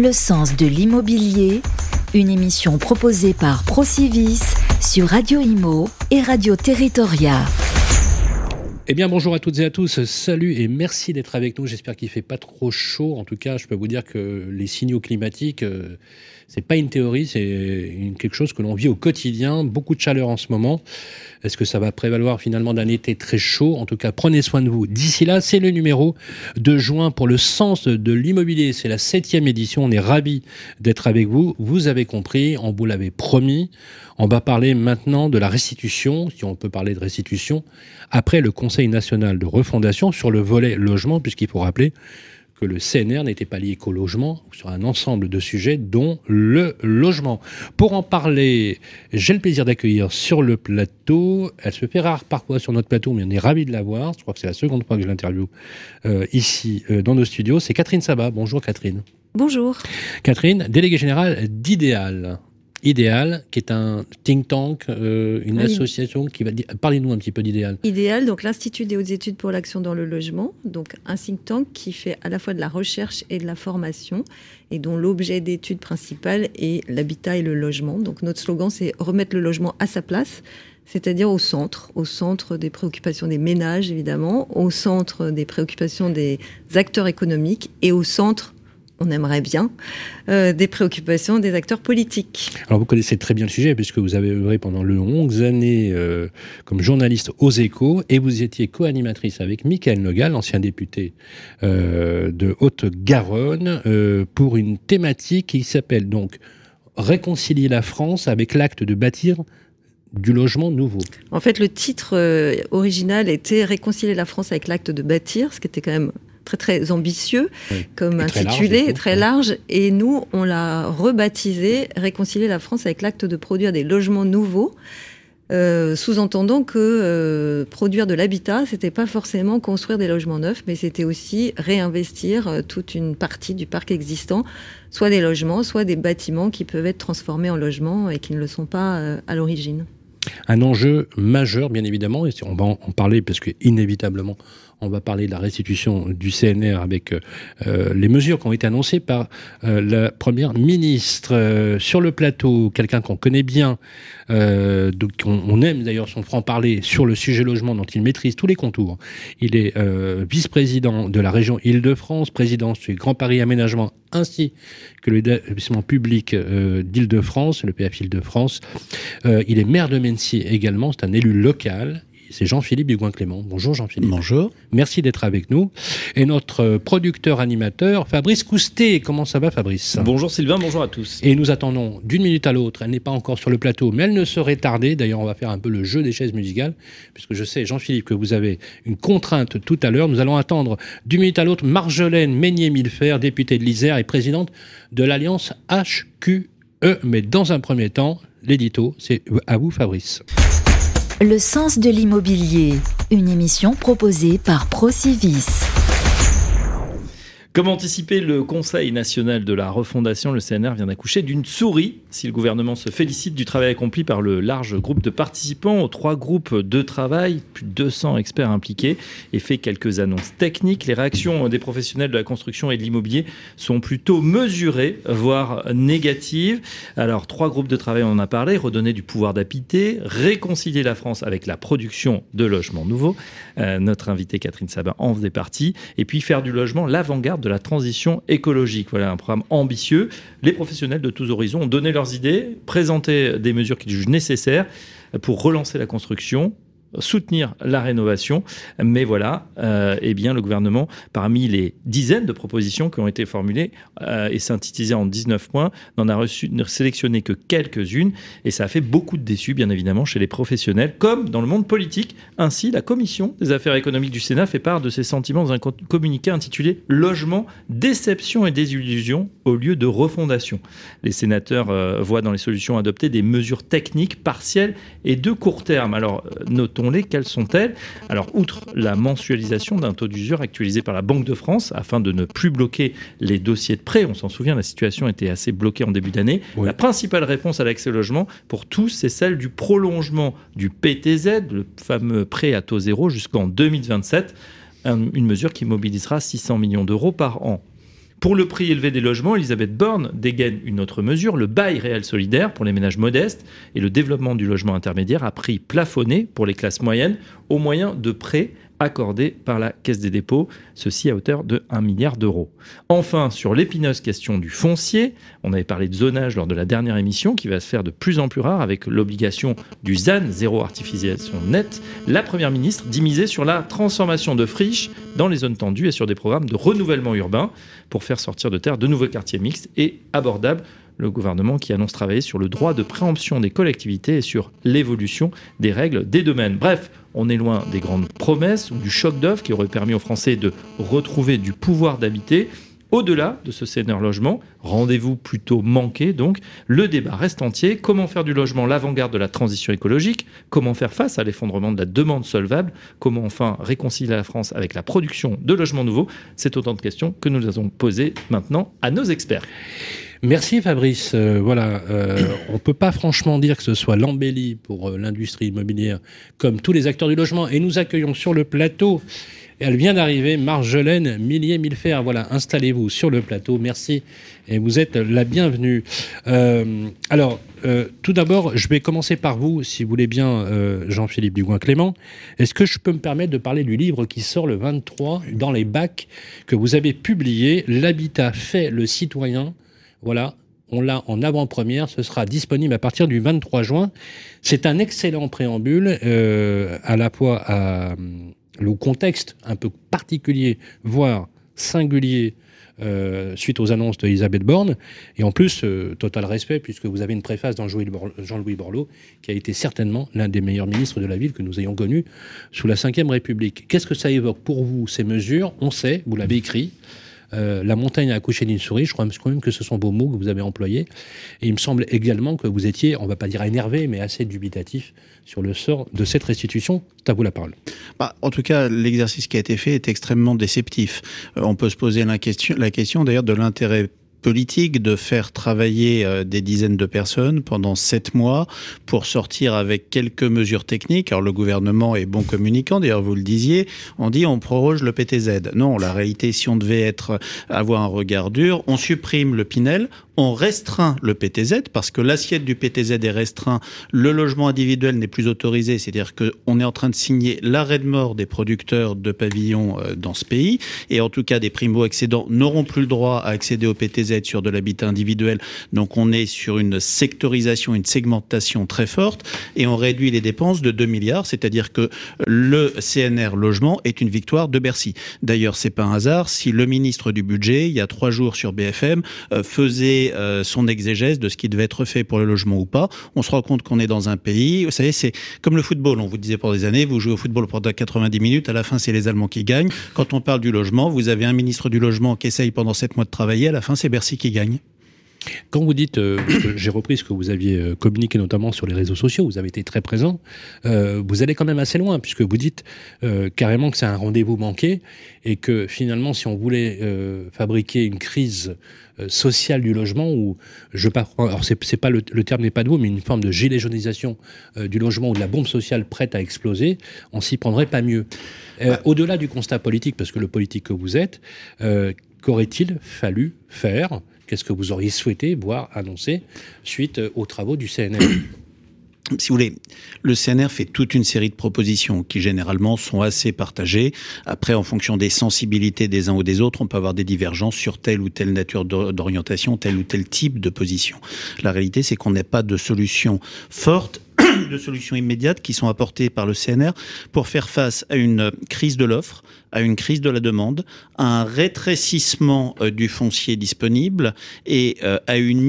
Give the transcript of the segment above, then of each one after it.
Le sens de l'immobilier, une émission proposée par Procivis sur Radio Imo et Radio Territoria. Eh bien, bonjour à toutes et à tous. Salut et merci d'être avec nous. J'espère qu'il fait pas trop chaud. En tout cas, je peux vous dire que les signaux climatiques, euh, c'est pas une théorie, c'est quelque chose que l'on vit au quotidien. Beaucoup de chaleur en ce moment. Est-ce que ça va prévaloir finalement d'un été très chaud? En tout cas, prenez soin de vous. D'ici là, c'est le numéro de juin pour le sens de l'immobilier. C'est la septième édition. On est ravis d'être avec vous. Vous avez compris, on vous l'avait promis. On va parler maintenant de la restitution, si on peut parler de restitution, après le Conseil national de refondation sur le volet logement, puisqu'il faut rappeler que le CNR n'était pas lié qu'au logement, sur un ensemble de sujets, dont le logement. Pour en parler, j'ai le plaisir d'accueillir sur le plateau, elle se fait rare parfois sur notre plateau, mais on est ravis de la voir, je crois que c'est la seconde fois que je l'interviewe euh, ici euh, dans nos studios, c'est Catherine Sabat. Bonjour Catherine. Bonjour. Catherine, déléguée générale d'Idéal. Idéal, qui est un think tank, euh, une association qui va dire. Parlez-nous un petit peu d'Idéal. Idéal, donc l'Institut des hautes études pour l'action dans le logement, donc un think tank qui fait à la fois de la recherche et de la formation, et dont l'objet d'étude principale est l'habitat et le logement. Donc notre slogan, c'est remettre le logement à sa place, c'est-à-dire au centre, au centre des préoccupations des ménages évidemment, au centre des préoccupations des acteurs économiques et au centre on aimerait bien, euh, des préoccupations des acteurs politiques. Alors vous connaissez très bien le sujet puisque vous avez œuvré pendant longues années euh, comme journaliste aux échos et vous étiez co-animatrice avec Michael Nogal, ancien député euh, de Haute-Garonne, pour une thématique qui s'appelle donc Réconcilier la France avec l'acte de bâtir du logement nouveau. En fait, le titre original était Réconcilier la France avec l'acte de bâtir, ce qui était quand même très très ambitieux comme intitulé, très très large. Et nous, on l'a rebaptisé Réconcilier la France avec l'acte de produire des logements nouveaux. Euh, sous-entendant que euh, produire de l'habitat, c'était pas forcément construire des logements neufs, mais c'était aussi réinvestir euh, toute une partie du parc existant, soit des logements, soit des bâtiments qui peuvent être transformés en logements et qui ne le sont pas à l'origine. Un enjeu majeur, bien évidemment, et on va en parler parce que inévitablement, on va parler de la restitution du CNR avec euh, les mesures qui ont été annoncées par euh, la première ministre. Euh, sur le plateau, quelqu'un qu'on connaît bien, donc on, aime d'ailleurs son franc-parler sur le sujet logement dont il maîtrise tous les contours. Il est vice-président de la région Île-de-France, président du Grand Paris Aménagement ainsi que l'établissement public d'Île-de-France, le PF Île-de-France. il est maire de Mency également, c'est un élu local c'est Jean-Philippe Dugoin-Clément. Bonjour Jean-Philippe. Bonjour. Merci d'être avec nous. Et notre euh, producteur animateur, Fabrice Coustet. Comment ça va Fabrice? Bonjour Sylvain, bonjour à tous. Et nous attendons d'une minute à l'autre. Elle n'est pas encore sur le plateau, mais elle ne serait tardée. D'ailleurs, on va faire un peu le jeu des chaises musicales, puisque je sais, Jean-Philippe, que vous avez une contrainte tout à l'heure. Nous allons attendre d'une minute à l'autre Marjolaine Meignier-Millefer, députée de l'Isère et présidente de l'Alliance HQE. Mais dans un premier temps, l'édito, c'est à vous Fabrice. Le sens de l'immobilier, une émission proposée par Procivis. Comme anticipé, le Conseil national de la refondation, le CNR, vient d'accoucher d'une souris. Si le gouvernement se félicite du travail accompli par le large groupe de participants aux trois groupes de travail, plus de 200 experts impliqués, et fait quelques annonces techniques, les réactions des professionnels de la construction et de l'immobilier sont plutôt mesurées, voire négatives. Alors, trois groupes de travail, on en a parlé, redonner du pouvoir d'habiter, réconcilier la France avec la production de logements nouveaux. Euh, notre invitée Catherine Sabin en faisait partie. Et puis faire du logement l'avant-garde de la transition écologique. Voilà un programme ambitieux. Les professionnels de tous horizons ont donné idées, présenté des mesures qu'ils jugent nécessaires pour relancer la construction, soutenir la rénovation. Mais voilà, euh, eh bien, le gouvernement, parmi les dizaines de propositions qui ont été formulées euh, et synthétisées en 19 points, n'en a reçu, sélectionné que quelques-unes. Et ça a fait beaucoup de déçus, bien évidemment, chez les professionnels, comme dans le monde politique. Ainsi, la Commission des affaires économiques du Sénat fait part de ses sentiments dans un communiqué intitulé Logement, déception et désillusion au lieu de refondation. Les sénateurs euh, voient dans les solutions adoptées des mesures techniques partielles et de court terme. Alors, notons les Quelles sont-elles Alors, outre la mensualisation d'un taux d'usure actualisé par la Banque de France afin de ne plus bloquer les dossiers de prêt, on s'en souvient, la situation était assez bloquée en début d'année. La principale réponse à l'accès au logement pour tous, c'est celle du prolongement du PTZ, le fameux prêt à taux zéro, jusqu'en 2027, une mesure qui mobilisera 600 millions d'euros par an. Pour le prix élevé des logements, Elisabeth Borne dégaine une autre mesure, le bail réel solidaire pour les ménages modestes et le développement du logement intermédiaire à prix plafonné pour les classes moyennes au moyen de prêts accordés par la Caisse des dépôts, ceci à hauteur de 1 milliard d'euros. Enfin, sur l'épineuse question du foncier, on avait parlé de zonage lors de la dernière émission qui va se faire de plus en plus rare avec l'obligation du ZAN, zéro artificialisation nette, la Première ministre dit miser sur la transformation de friches dans les zones tendues et sur des programmes de renouvellement urbain pour faire sortir de terre de nouveaux quartiers mixtes et abordables le gouvernement qui annonce travailler sur le droit de préemption des collectivités et sur l'évolution des règles des domaines. Bref, on est loin des grandes promesses ou du choc d'offres qui aurait permis aux Français de retrouver du pouvoir d'habiter. Au-delà de ce seigneur logement, rendez-vous plutôt manqué donc, le débat reste entier. Comment faire du logement l'avant-garde de la transition écologique? Comment faire face à l'effondrement de la demande solvable? Comment enfin réconcilier la France avec la production de logements nouveaux? C'est autant de questions que nous allons poser maintenant à nos experts. Merci Fabrice. Euh, voilà, euh, on peut pas franchement dire que ce soit l'embellie pour euh, l'industrie immobilière comme tous les acteurs du logement. Et nous accueillons sur le plateau, elle vient d'arriver, Marjolaine Millier Millefer. Voilà, installez-vous sur le plateau. Merci et vous êtes la bienvenue. alors, tout d'abord, je vais commencer par vous, si vous voulez bien, Jean-Philippe Dugoin-Clément. Est-ce que je peux me permettre de parler du livre qui sort le 23 dans les bacs que vous avez publié, L'habitat fait le citoyen voilà, on l'a en avant-première, ce sera disponible à partir du 23 juin. C'est un excellent préambule, euh, à la fois à, euh, le contexte un peu particulier, voire singulier, euh, suite aux annonces d'Elisabeth Borne. Et en plus, total respect, puisque vous avez une préface dans Jean-Louis Borloo, qui a été certainement l'un des meilleurs ministres de la ville que nous ayons connu sous la Ve République. Qu'est-ce que ça évoque pour vous, ces mesures? On sait, vous l'avez écrit, euh, la montagne a accouché d'une souris. Je crois quand même que ce sont vos mots que vous avez employés. Et il me semble également que vous étiez, on ne va pas dire énervé, mais assez dubitatif sur le sort de cette restitution. À vous la parole. Bah, en tout cas, l'exercice qui a été fait est extrêmement déceptif. Euh, on peut se poser la question d'ailleurs de l'intérêt politique de faire travailler euh, des dizaines de personnes pendant sept mois pour sortir avec quelques mesures techniques. Alors le gouvernement est bon communicant, d'ailleurs vous le disiez, on dit on proroge le PTZ. Non, la réalité, si on devait avoir un regard dur, on supprime le Pinel, on restreint le PTZ parce que l'assiette du PTZ est restreinte, le logement individuel n'est plus autorisé, c'est-à-dire qu'on est en train de signer l'arrêt de mort des producteurs de pavillons euh, dans ce pays, et en tout cas des primo-accédants n'auront plus le droit à accéder au PTZ sur de l'habitat individuel, donc on est sur une sectorisation, une segmentation très forte, et on réduit les dépenses de 2 milliards, c'est-à-dire que le CNR logement est une victoire de Bercy. D'ailleurs, c'est pas un hasard si le ministre du budget, il y a trois jours sur BFM, euh, faisait euh, son exégèse de ce qui devait être fait pour le logement ou pas. On se rend compte qu'on est dans un pays, vous savez, c'est comme le football. On vous disait pour des années, vous jouez au football pendant 90 minutes, à la fin, c'est les Allemands qui gagnent. Quand on parle du logement, vous avez un ministre du logement qui essaye pendant 7 mois de travailler, à la fin, c'est Bercy qui gagne. Quand vous dites, euh, j'ai repris ce que vous aviez euh, communiqué notamment sur les réseaux sociaux, vous avez été très présent, euh, vous allez quand même assez loin, puisque vous dites carrément que c'est un rendez-vous manqué, et que finalement, si on voulait fabriquer une crise sociale du logement, ou je pas, alors c'est pas le, terme n'est pas de vous, mais une forme de gilet jaunisation du logement ou de la bombe sociale prête à exploser, on s'y prendrait pas mieux. Bah au-delà du constat politique, parce que le politique que vous êtes, qu'aurait-il fallu faire? Qu'est-ce que vous auriez souhaité voir annoncé suite aux travaux du CNR si vous voulez, le CNR fait toute une série de propositions qui généralement sont assez partagées. Après, en fonction des sensibilités des uns ou des autres, on peut avoir des divergences sur telle ou telle nature d'orientation, tel ou tel type de position. La réalité, c'est qu'on n'a pas de solution forte de solutions immédiates qui sont apportées par le CNR pour faire face à une crise de l'offre, à une crise de la demande, à un rétrécissement euh, du foncier disponible et euh, à une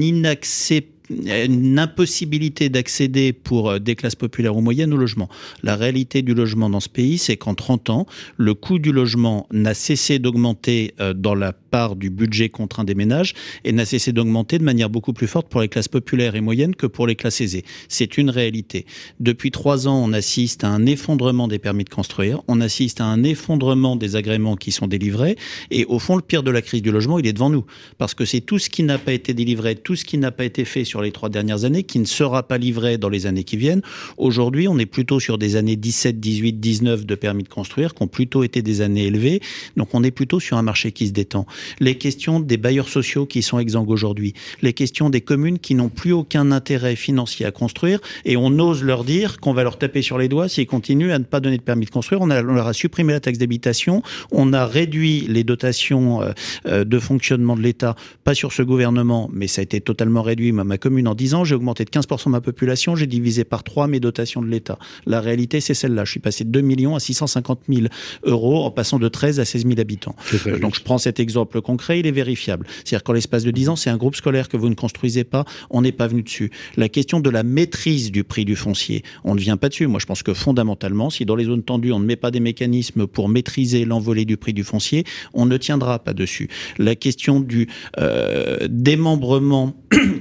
une impossibilité d'accéder pour euh, des classes populaires ou moyennes au logement. La réalité du logement dans ce pays, c'est qu'en 30 ans, le coût du logement n'a cessé d'augmenter dans la part du budget contraint des ménages et n'a cessé d'augmenter de manière beaucoup plus forte pour les classes populaires et moyennes que pour les classes aisées. C'est une réalité. Depuis trois ans, on assiste à un effondrement des permis de construire, on assiste à un effondrement des agréments qui sont délivrés et au fond, le pire de la crise du logement, il est devant nous parce que c'est tout ce qui n'a pas été délivré, tout ce qui n'a pas été fait sur les trois dernières années, qui ne sera pas livré dans les années qui viennent. Aujourd'hui, on est plutôt sur des années 17, 18, 19 de permis de construire, qui ont plutôt été des années élevées. Donc on est plutôt sur un marché qui se détend. Les questions des bailleurs sociaux qui sont exsangues aujourd'hui, les questions des communes qui n'ont plus aucun intérêt financier à construire et on ose leur dire qu'on va leur taper sur les doigts s'ils continuent à ne pas donner de permis de construire. On, a, on leur a supprimé la taxe d'habitation, on a réduit les dotations euh, euh, de fonctionnement de l'État, pas sur ce gouvernement, mais ça a été totalement réduit. Ma commune, en 10 ans, j'ai augmenté de 15% ma population, j'ai divisé par 3 mes dotations de l'État. La réalité, c'est celle-là. Je suis passé de 2 millions à 650 000 euros en passant de 13 à 16 000 habitants. Donc je prends cet exemple concret, il est vérifiable. C'est-à-dire qu'en l'espace de 10 ans, c'est un groupe scolaire que vous ne construisez pas, on n'est pas venu dessus. La question de la maîtrise du prix du foncier, on ne vient pas dessus. Moi, je pense que fondamentalement, si dans les zones tendues, on ne met pas des mécanismes pour maîtriser l'envolée du prix du foncier, on ne tiendra pas dessus. La question du euh, démembrement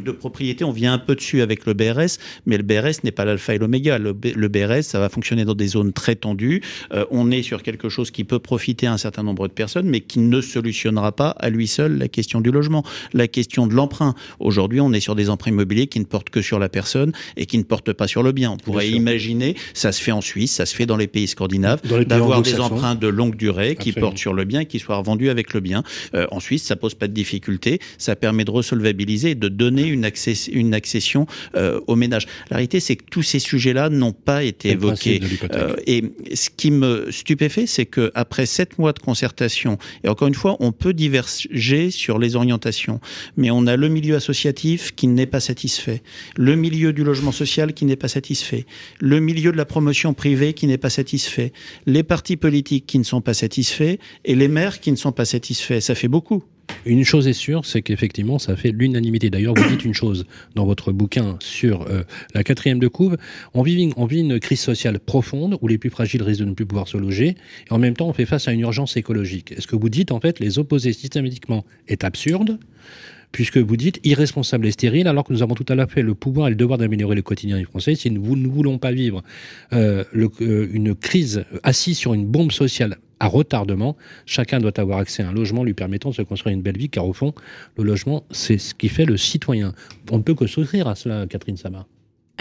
de propriété, on vient un peu dessus avec le BRS, mais le BRS n'est pas l'alpha et l'oméga. Le, BRS, ça va fonctionner dans des zones très tendues. Euh, on est sur quelque chose qui peut profiter à un certain nombre de personnes, mais qui ne solutionnera pas à lui seul la question du logement, la question de l'emprunt. Aujourd'hui, on est sur des emprunts immobiliers qui ne portent que sur la personne et qui ne portent pas sur le bien. On pourrait imaginer, ça se fait en Suisse, ça se fait dans les pays scandinaves, d'avoir des emprunts de longue durée qui portent sur le bien et qui soient revendus avec le bien. Euh, en Suisse, ça pose pas de difficulté, ça permet de resolvabiliser et de donner une, access, une accession euh, aux ménages. La réalité, c'est que tous ces sujets-là n'ont pas été évoqués. Euh, et ce qui me stupéfait, c'est que après sept mois de concertation, et encore une fois, on peut diverger sur les orientations, mais on a le milieu associatif qui n'est pas satisfait, le milieu du logement social qui n'est pas satisfait, le milieu de la promotion privée qui n'est pas satisfait, les partis politiques qui ne sont pas satisfaits et les maires qui ne sont pas satisfaits. Ça fait beaucoup. Une chose est sûre, c'est qu'effectivement, ça fait l'unanimité. D'ailleurs, vous dites une chose dans votre bouquin sur euh, la quatrième de couve. On vit, une crise sociale profonde où les plus fragiles risquent de ne plus pouvoir se loger. Et en même temps, on fait face à une urgence écologique. Est-ce que vous dites, en fait, les opposer systématiquement est absurde puisque vous dites irresponsable et stérile, alors que nous avons tout à fait le pouvoir et le devoir d'améliorer le quotidien des Français. Si nous ne voulons pas vivre euh, euh, une crise assise sur une bombe sociale à retardement. Chacun doit avoir accès à un logement lui permettant de se construire une belle vie, car au fond, le logement, c'est ce qui fait le citoyen. On ne peut que souscrire à cela, Catherine Sama.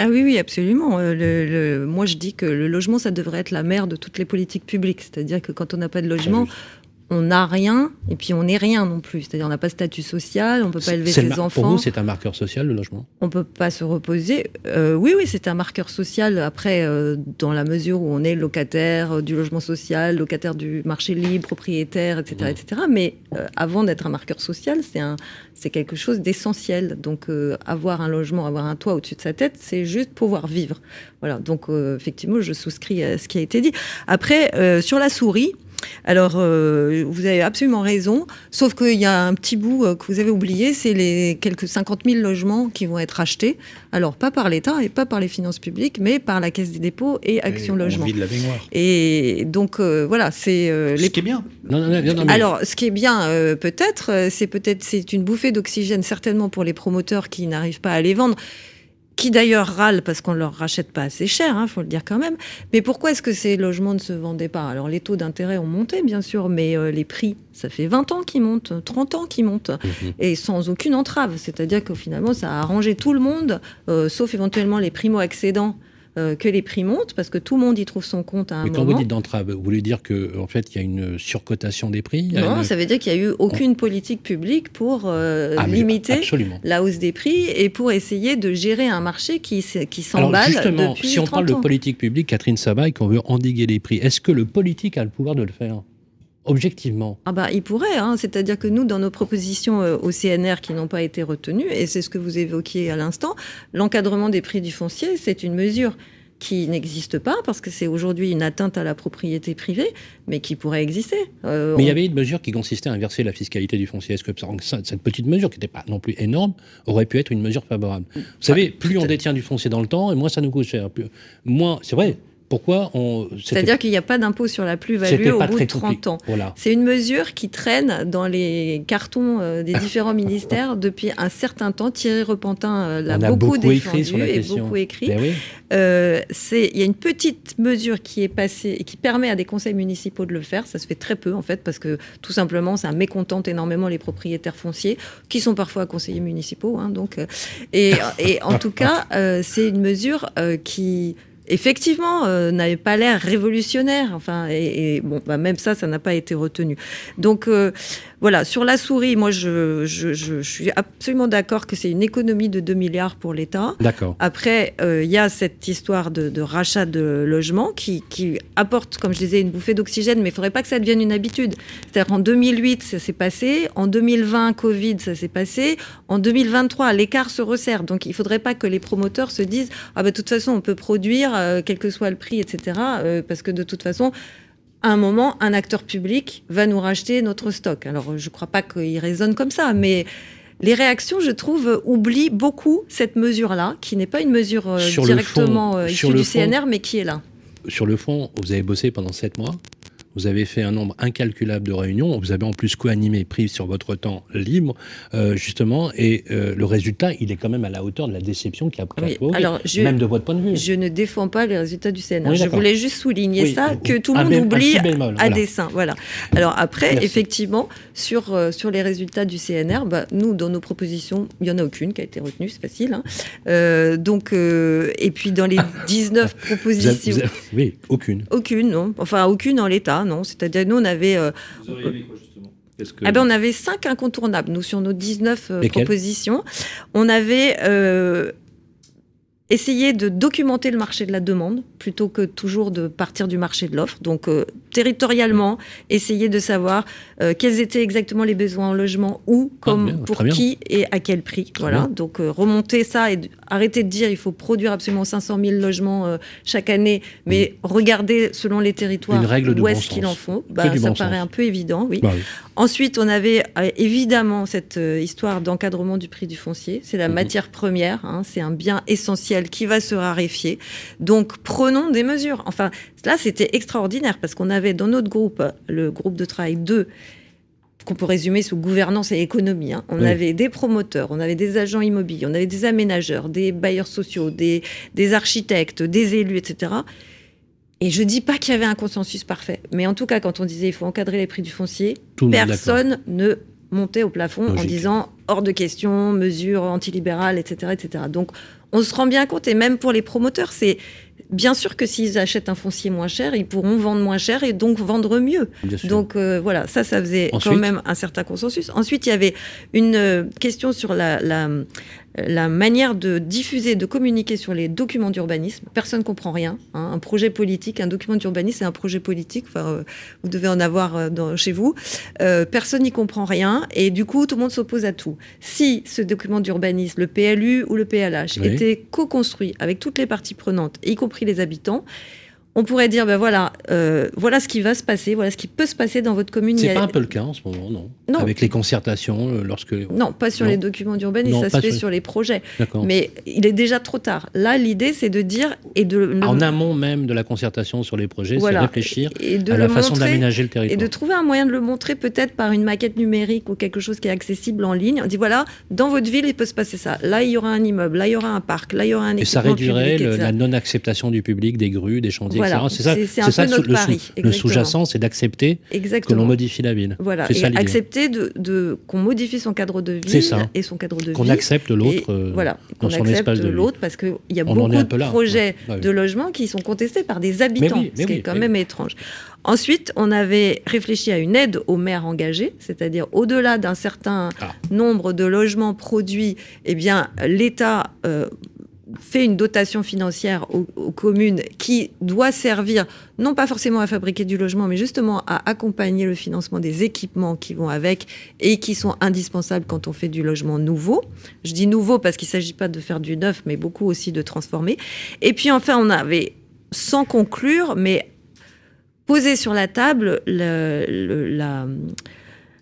Ah oui, oui, absolument. Euh, le, moi, je dis que le logement, ça devrait être la mère de toutes les politiques publiques. C'est-à-dire que quand on n'a pas de logement, on n'a rien et puis on n'est rien non plus. C'est-à-dire on n'a pas de statut social, on peut pas élever ses enfants. Pour vous, c'est un marqueur social le logement? On peut pas se reposer. Euh, oui, oui, c'est un marqueur social. Après, euh, dans la mesure où on est locataire euh, du logement social, locataire du marché libre, propriétaire, etc., etc. Mais avant d'être un marqueur social, c'est un, c'est quelque chose d'essentiel. Donc, avoir un logement, avoir un toit au-dessus de sa tête, c'est juste pouvoir vivre. Voilà. Donc, effectivement, je souscris à ce qui a été dit. Après, sur la souris. Alors, euh, vous avez absolument raison, sauf qu'il y a un petit bout euh, que vous avez oublié, c'est les quelques 50 000 logements qui vont être achetés. Alors, pas par l'État et pas par les finances publiques, mais par la Caisse des dépôts et Action Logement. de la baignoire. Et donc, euh, voilà, c'est... les... Ce qui est bien. Alors, ce qui est bien, peut-être, c'est peut-être c'est une bouffée d'oxygène, certainement pour les promoteurs qui n'arrivent pas à les vendre qui d'ailleurs râlent parce qu'on ne leur rachète pas assez cher, il hein, faut le dire quand même. Mais pourquoi est-ce que ces logements ne se vendaient pas? Alors les taux d'intérêt ont monté, bien sûr, mais euh, les prix, ça fait 20 ans qu'ils montent, 30 ans qu'ils montent, mhm. et sans aucune entrave. C'est-à-dire que finalement, ça a arrangé tout le monde, euh, sauf éventuellement les primo-accédants euh, que les prix montent parce que tout le monde y trouve son compte à un Mais quand vous dites d'entrave, vous voulez dire qu'en en fait, il y a une surcotation des prix Non, ça veut dire qu'il n'y a eu aucune politique publique pour euh, ah, limiter la hausse des prix et pour essayer de gérer un marché qui, qui s'emballe justement, depuis si on parle de politique publique, Catherine Sabaye, qu'on veut endiguer les prix, est-ce que le politique a le pouvoir de le faire? Objectivement Ah bah, il pourrait, hein. c'est-à-dire que nous, dans nos propositions euh, au CNR qui n'ont pas été retenues, et c'est ce que vous évoquiez à l'instant, l'encadrement des prix du foncier, c'est une mesure qui n'existe pas parce que c'est aujourd'hui une atteinte à la propriété privée, mais qui pourrait exister. Euh, mais il y avait une mesure qui consistait à inverser la fiscalité du foncier. Est-ce que cette petite mesure, qui n'était pas non plus énorme, aurait pu être une mesure favorable? Vous savez, plus on détient du foncier dans le temps, et moins ça nous coûte cher. Moins, c'est vrai, pourquoi on. C'est-à-dire qu'il n'y a pas d'impôt sur la plus-value au bout de 30 ans. C'est une mesure qui traîne dans les cartons euh, des différents ministères depuis un certain temps. Thierry Repentin euh, l'a beaucoup, défendu et beaucoup écrit. Ben euh, il y a une petite mesure qui est passée et qui permet à des conseils municipaux de le faire. Ça se fait très peu en fait parce que tout simplement ça mécontente énormément les propriétaires fonciers qui sont parfois conseillers municipaux. Hein, donc, et, et, en tout cas, c'est une mesure qui effectivement, euh, n'avait pas l'air révolutionnaire. Enfin, et, bon, bah, même ça, ça n'a pas été retenu. Donc, euh, voilà, sur la souris, moi, je, je, suis absolument d'accord que c'est une économie de 2 milliards pour l'État. D'accord. Après, euh, il y a cette histoire de, rachat de logements qui, qui, apporte, comme je disais, une bouffée d'oxygène, mais il ne faudrait pas que ça devienne une habitude. C'est-à-dire, en 2008, ça s'est passé. En 2020, Covid, ça s'est passé. En 2023, l'écart se resserre. Donc, il ne faudrait pas que les promoteurs se disent, ah, bah, de toute façon, on peut produire euh, quel que soit le prix, etc. Euh, parce que de toute façon, à un moment, un acteur public va nous racheter notre stock. Alors, je ne crois pas qu'il raisonne comme ça, mais les réactions, je trouve, oublient beaucoup cette mesure-là, qui n'est pas une mesure euh, directement issue du CNR, mais qui est là. Sur le fond, vous avez bossé pendant sept mois. Vous avez fait un nombre incalculable de réunions. Vous avez en plus co-animé, pris sur votre temps libre, euh, justement. Et euh, le résultat, il est quand même à la hauteur de la déception qui a pris alors, même de votre point de vue. Je ne défends pas les résultats du CNR. je voulais juste souligner ça, que tout le monde oublie à dessein. Voilà. Alors après, effectivement, sur, euh, sur les résultats du CNR, bah, nous, dans nos propositions, il n'y en a aucune qui a été retenue, c'est facile. Hein. donc, et puis dans les 19 propositions... oui, aucune. Aucune, non. Enfin, aucune en l'état non. C'est-à-dire, nous, on avait. Euh, eh ben, on avait cinq incontournables, nous, sur nos 19 euh, propositions. On avait euh, essayer de documenter le marché de la demande plutôt que toujours de partir du marché de l'offre. Donc euh, territorialement, essayer de savoir euh, quels étaient exactement les besoins en logement, où, ah, comme, pour qui et à quel prix. voilà. Donc euh, remonter ça et arrêter de dire il faut produire absolument 500 000 logements chaque année, mais mm. regarder selon les territoires où est-ce qu'ils en font. Bah, ça paraît un peu évident, oui. Bah Ensuite, on avait évidemment cette histoire d'encadrement du prix du foncier. C'est la mm-hmm. matière première, hein, c'est un bien essentiel qui va se raréfier. Donc prenons des mesures. Enfin, là, c'était extraordinaire parce qu'on avait dans notre groupe, le groupe de travail 2, qu'on peut résumer sous gouvernance et économie. Hein. On avait des promoteurs, on avait des agents immobiliers, on avait des aménageurs, des bailleurs sociaux, des, des architectes, des élus, etc. Et je dis pas qu'il y avait un consensus parfait, mais en tout cas, quand on disait il faut encadrer les prix du foncier, personne ne montait au plafond en disant hors de question, mesures antilibérales, etc., etc. Donc on se rend bien compte, et même pour les promoteurs, c'est bien sûr que s'ils achètent un foncier moins cher, ils pourront vendre moins cher et donc vendre mieux. Donc euh, voilà, ça, ça faisait quand même un certain consensus. Ensuite, il y avait une euh, question sur la, la manière de diffuser, de communiquer sur les documents d'urbanisme. Personne ne comprend rien. Hein. Un projet politique, un document d'urbanisme, c'est un projet politique. Enfin, euh, vous devez en avoir euh, dans, chez vous. Euh, personne n'y comprend rien. Et du coup, tout le monde s'oppose à tout. Si ce document d'urbanisme, le PLU ou le PLH, était co-construit avec toutes les parties prenantes, y compris les habitants, on pourrait dire, ben voilà, euh, voilà ce qui va se passer, voilà ce qui peut se passer dans votre commune. C'est pas un peu le cas en ce moment, non, non. Avec les concertations, euh, lorsque. Non, pas sur les documents d'urbanisme, ça se fait sur... les projets. Mais il est déjà trop tard. Là, l'idée, c'est de dire et de. En amont même de la concertation sur les projets, c'est réfléchir à la façon d'aménager le territoire. Et de trouver un moyen de le montrer peut-être par une maquette numérique ou quelque chose qui est accessible en ligne. On dit voilà, dans votre ville, il peut se passer ça. Là, il y aura un immeuble, là, il y aura un parc, là, il y aura un. Et ça réduirait la non-acceptation du public des grues, des chantiers c'est ça, c'est ça le, le sous-jacent, c'est d'accepter que l'on modifie la ville. Voilà, et accepter de, qu'on modifie son cadre de vie et son cadre de vie. Qu'on accepte l'autre euh, voilà, qu'on accepte l'autre parce qu'il y a beaucoup de projets de logement qui sont contestés par des habitants, ce qui est quand même étrange. Ensuite, on avait réfléchi à une aide aux maires engagés, c'est-à-dire au-delà d'un certain ah. nombre de logements produits, eh bien l'État euh, fait une dotation financière aux, communes qui doit servir non pas forcément à fabriquer du logement, mais justement à accompagner le financement des équipements qui vont avec et qui sont indispensables quand on fait du logement nouveau. Je dis nouveau parce qu'il ne s'agit pas de faire du neuf, mais beaucoup aussi de transformer. Et puis enfin, on avait, sans conclure, mais posé sur la table le, la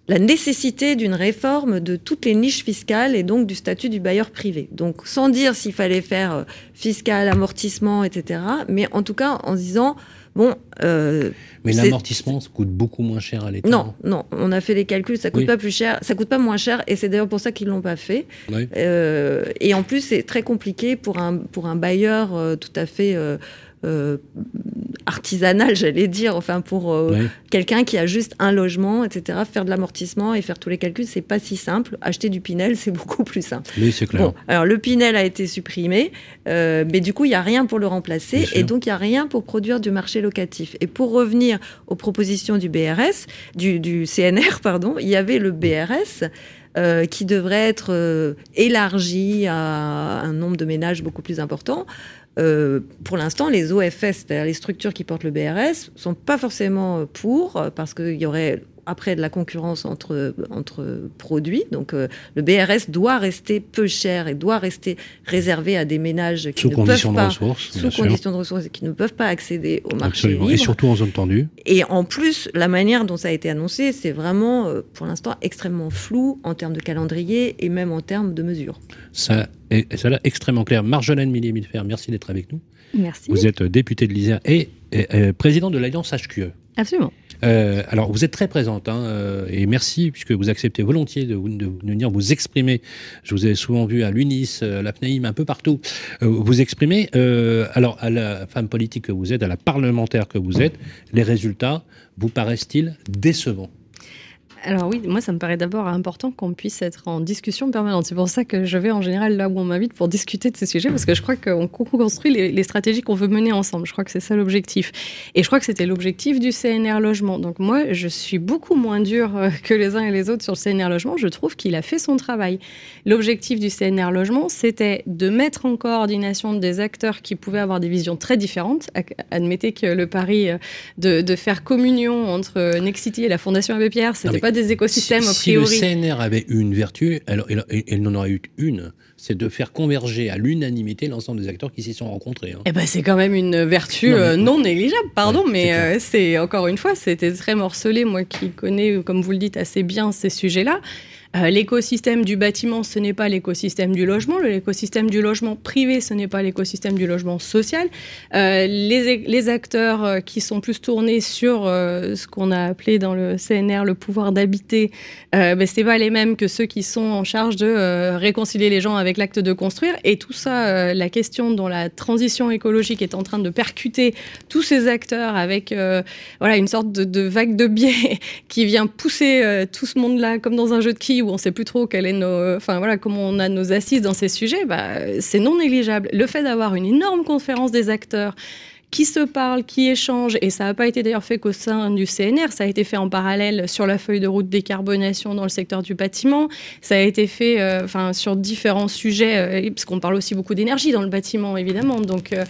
la nécessité d'une réforme de toutes les niches fiscales et donc du statut du bailleur privé. Donc sans dire s'il fallait faire euh, fiscal, amortissement, etc. Mais en tout cas en disant, bon... Euh, mais l'amortissement, ça coûte beaucoup moins cher à l'État. Non, non, on a fait les calculs, ça coûte pas plus cher, ça coûte pas moins cher, et c'est d'ailleurs pour ça qu'ils l'ont pas fait. Euh, et en plus, c'est très compliqué pour un pour un bailleur tout à fait artisanal, j'allais dire, enfin pour euh, quelqu'un qui a juste un logement, etc. Faire de l'amortissement et faire tous les calculs, c'est pas si simple. Acheter du Pinel, c'est beaucoup plus simple. Oui, c'est clair. Bon, alors le Pinel a été supprimé, euh, mais du coup, il n'y a rien pour le remplacer et donc il n'y a rien pour produire du marché locatif. Et pour revenir aux propositions du BRS, du, du CNR, pardon, il y avait le BRS. Euh, qui devrait être élargi à un nombre de ménages beaucoup plus important. Euh, pour l'instant, les OFS, c'est-à-dire les structures qui portent le BRS, sont pas forcément pour, parce qu'il y aurait après de la concurrence entre, entre produits. Donc euh, le BRS doit rester peu cher et doit rester réservé à des ménages qui sous ne peuvent pas, ressources, sous conditions de ressources et qui ne peuvent pas accéder au marché libre. Et surtout en zone tendue. Et en plus, la manière dont ça a été annoncé, c'est vraiment euh, pour l'instant extrêmement flou en termes de calendrier et même en termes de mesures. Ça, est, ça a extrêmement clair. Marjolaine Millier-Milfer, merci d'être avec nous. Merci. Vous êtes députée de l'Isère et, et président de l'Alliance HQE. Absolument. Euh, alors, vous êtes très présente, hein, euh, et merci, puisque vous acceptez volontiers de, venir vous exprimer. Je vous ai souvent vu à l'UNIS, à la un peu partout, euh, vous exprimer. alors, à la femme politique que vous êtes, à la parlementaire que vous êtes, les résultats vous paraissent-ils décevants? Alors oui, moi ça me paraît d'abord important qu'on puisse être en discussion permanente. C'est pour ça que je vais en général là où on m'invite pour discuter de ces sujets, parce que je crois qu'on construit les, stratégies qu'on veut mener ensemble. Je crois que c'est ça l'objectif. Et je crois que c'était l'objectif du CNR Logement. Donc moi, je suis beaucoup moins dur euh, que les uns et les autres sur le CNR Logement. Je trouve qu'il a fait son travail. L'objectif du CNR Logement, c'était de mettre en coordination des acteurs qui pouvaient avoir des visions très différentes. Admettez que le pari euh, de, faire communion entre Nexity et la Fondation Abbé Pierre, c'était pas des écosystèmes si, a priori. Si le CNR avait une vertu, alors elle, n'en aurait eu une, c'est de faire converger à l'unanimité l'ensemble des acteurs qui s'y sont rencontrés. Hein. Eh ben, c'est quand même une vertu non, euh, négligeable, pardon, mais euh, c'est encore une fois, c'était très morcelé, moi qui connais, comme vous le dites, assez bien ces sujets-là. Euh, l'écosystème du bâtiment, ce n'est pas l'écosystème du logement. L'écosystème du logement privé, ce n'est pas l'écosystème du logement social. Euh, les, acteurs euh, qui sont plus tournés sur ce qu'on a appelé dans le CNR le pouvoir d'habiter, ben, ce n'est pas les mêmes que ceux qui sont en charge de réconcilier les gens avec l'acte de construire. Et tout ça, la question dont la transition écologique est en train de percuter tous ces acteurs avec voilà, une sorte de, vague de biais qui vient pousser tout ce monde-là comme dans un jeu de quilles où on ne sait plus trop quel est nos, enfin voilà, comment on a nos assises dans ces sujets, bah, c'est non négligeable. Le fait d'avoir une énorme conférence des acteurs qui se parlent, qui échangent, et ça n'a pas été d'ailleurs fait qu'au sein du CNR, ça a été fait en parallèle sur la feuille de route décarbonation dans le secteur du bâtiment, ça a été fait euh, sur différents sujets, euh, parce qu'on parle aussi beaucoup d'énergie dans le bâtiment, évidemment. Donc, euh,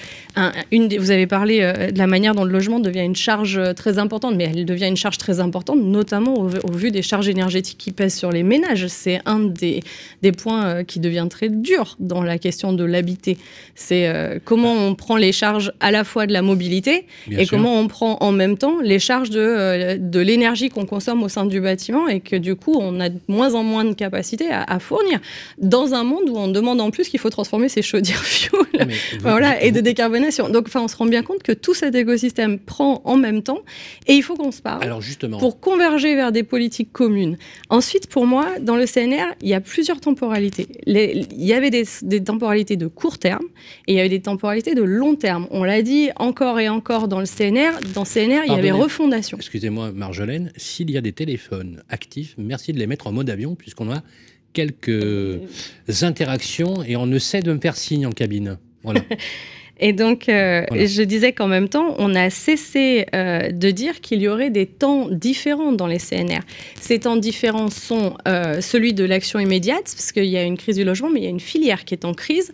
une vous avez parlé de la manière dont le logement devient une charge très importante, mais elle devient une charge très importante, notamment au, vu des charges énergétiques qui pèsent sur les ménages. C'est un des, des points qui devient très dur dans la question de l'habiter. C'est comment on prend les charges à la fois de la mobilité et comment on prend en même temps les charges de, euh, de l'énergie qu'on consomme au sein du bâtiment et que du coup on a de moins en moins de capacité à, fournir dans un monde où on demande en plus qu'il faut transformer ses chaudières fuel voilà, et de décarbonation. Donc enfin on se rend bien compte que tout cet écosystème prend en même temps et il faut qu'on se parle Alors justement. pour converger vers des politiques communes. Ensuite pour moi dans le CNR il y a plusieurs temporalités. il y avait des, des temporalités de court terme et il y avait des temporalités de long terme. On l'a dit encore et encore dans le CNR. Dans CNR, il y avait refondation. Excusez-moi, Marjolaine, s'il y a des téléphones actifs, merci de les mettre en mode avion, puisqu'on a quelques interactions et on ne sait de me faire signe en cabine. Voilà. Et donc, euh, je disais qu'en même temps, on a cessé euh, de dire qu'il y aurait des temps différents dans les CNR. Ces temps différents sont euh, celui de l'action immédiate, parce qu'il y a une crise du logement, mais il y a une filière qui est en crise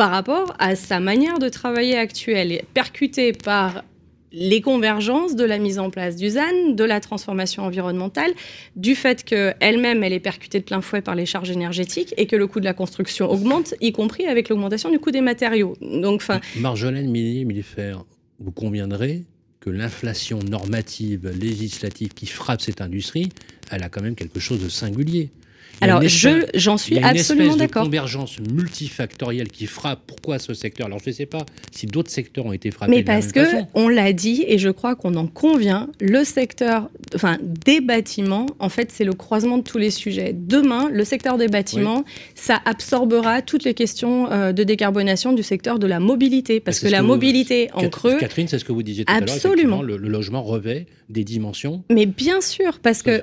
par rapport à sa manière de travailler actuelle, percutée par les convergences de la mise en place du ZAN, de la transformation environnementale, du fait qu'elle-même, elle est percutée de plein fouet par les charges énergétiques et que le coût de la construction augmente, y compris avec l'augmentation du coût des matériaux. Donc. Marjolaine Millier-Millifère, vous conviendrez que l'inflation normative, législative qui frappe cette industrie, elle a quand même quelque chose de singulier. Alors, j'en suis absolument d'accord. Il y a une convergence multifactorielle qui frappe. Pourquoi ce secteur? Alors, je ne sais pas si d'autres secteurs ont été frappés. Mais parce que, on l'a dit, et je crois qu'on en convient, le secteur enfin, des bâtiments, en fait, c'est le croisement de tous les sujets. Demain, le secteur des bâtiments, ça absorbera toutes les questions euh, de décarbonation du secteur de la mobilité. Parce que, la mobilité en creux. Catherine, c'est ce que vous disiez tout absolument. à l'heure. Le, le logement revêt des dimensions. Mais bien sûr, parce que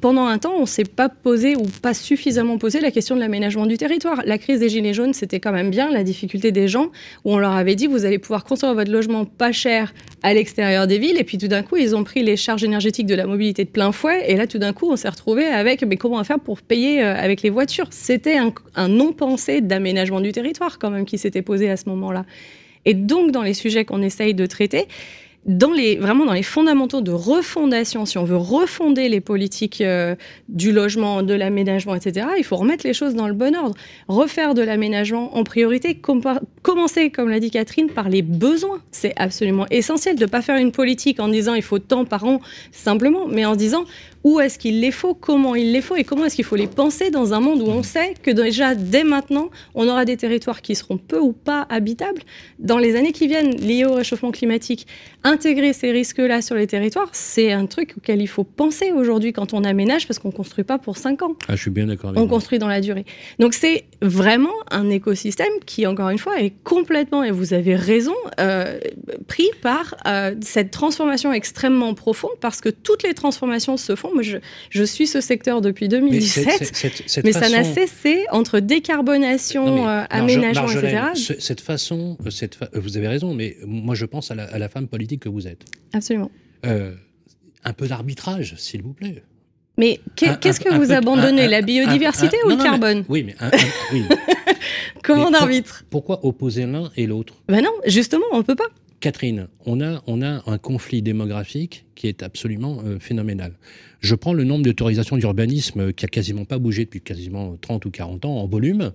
pendant un temps, on ne s'est pas posé ou pas suffisamment posé la question de l'aménagement du territoire. La crise des Gilets jaunes, c'était quand même bien la difficulté des gens, où on leur avait dit, vous allez pouvoir construire votre logement pas cher à l'extérieur des villes, et puis tout d'un coup, ils ont pris les charges énergétiques de la mobilité de plein fouet, et là, tout d'un coup, on s'est retrouvé avec, mais comment on va faire pour payer euh, avec les voitures? C'était un, un non-pensé d'aménagement du territoire, quand même, qui s'était posé à ce moment-là. Et donc, dans les sujets qu'on essaye de traiter, dans les, vraiment dans les fondamentaux de refondation, si on veut refonder les politiques euh, du logement, de l'aménagement, etc., il faut remettre les choses dans le bon ordre. Refaire de l'aménagement en priorité, commencer, comme l'a dit Catherine, par les besoins. C'est absolument essentiel de ne pas faire une politique en disant il faut tant par an, simplement, mais en disant où est-ce qu'il les faut, comment il les faut? Et comment est-ce qu'il faut les penser dans un monde où on sait que déjà dès maintenant, on aura des territoires qui seront peu ou pas habitables? Dans les années qui viennent liés au réchauffement climatique. Intégrer ces risques-là sur les territoires, c'est un truc auquel il faut penser aujourd'hui quand on aménage parce qu'on construit pas pour 5 ans. Ah, je suis bien d'accord On construit dans la durée. Donc c'est vraiment un écosystème qui, encore une fois, est complètement, et vous avez raison, euh, pris par euh, cette transformation extrêmement profonde parce que toutes les transformations se font moi, je, suis ce secteur depuis 2017, mais, ça n'a cessé entre décarbonation, euh, aménagement, etc. cette façon, euh, cette euh, vous avez raison, mais moi je pense à la, femme politique que vous êtes. Absolument. un peu d'arbitrage, s'il vous plaît. Mais qu'est-ce que vous abandonnez La biodiversité ou le carbone Oui, mais oui. Comment d'arbitre Pourquoi opposer l'un et l'autre? Ben non, justement, on ne peut pas. Catherine, on a, on a un conflit démographique qui est absolument phénoménal. Je prends le nombre d'autorisations d'urbanisme qui a quasiment pas bougé depuis quasiment 30 ou 40 ans en volume,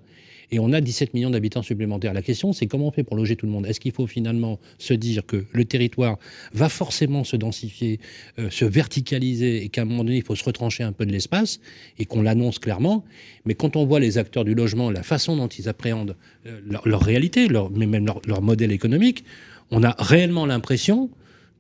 et on a 17 millions d'habitants supplémentaires. La question, c'est comment on fait pour loger tout le monde? Est-ce qu'il faut finalement se dire que le territoire va forcément se densifier, euh, se verticaliser, et qu'à un moment donné, il faut se retrancher un peu de l'espace, et qu'on l'annonce clairement? Mais quand on voit les acteurs du logement, la façon dont ils appréhendent euh, leur, réalité, mais même leur modèle économique, on a réellement l'impression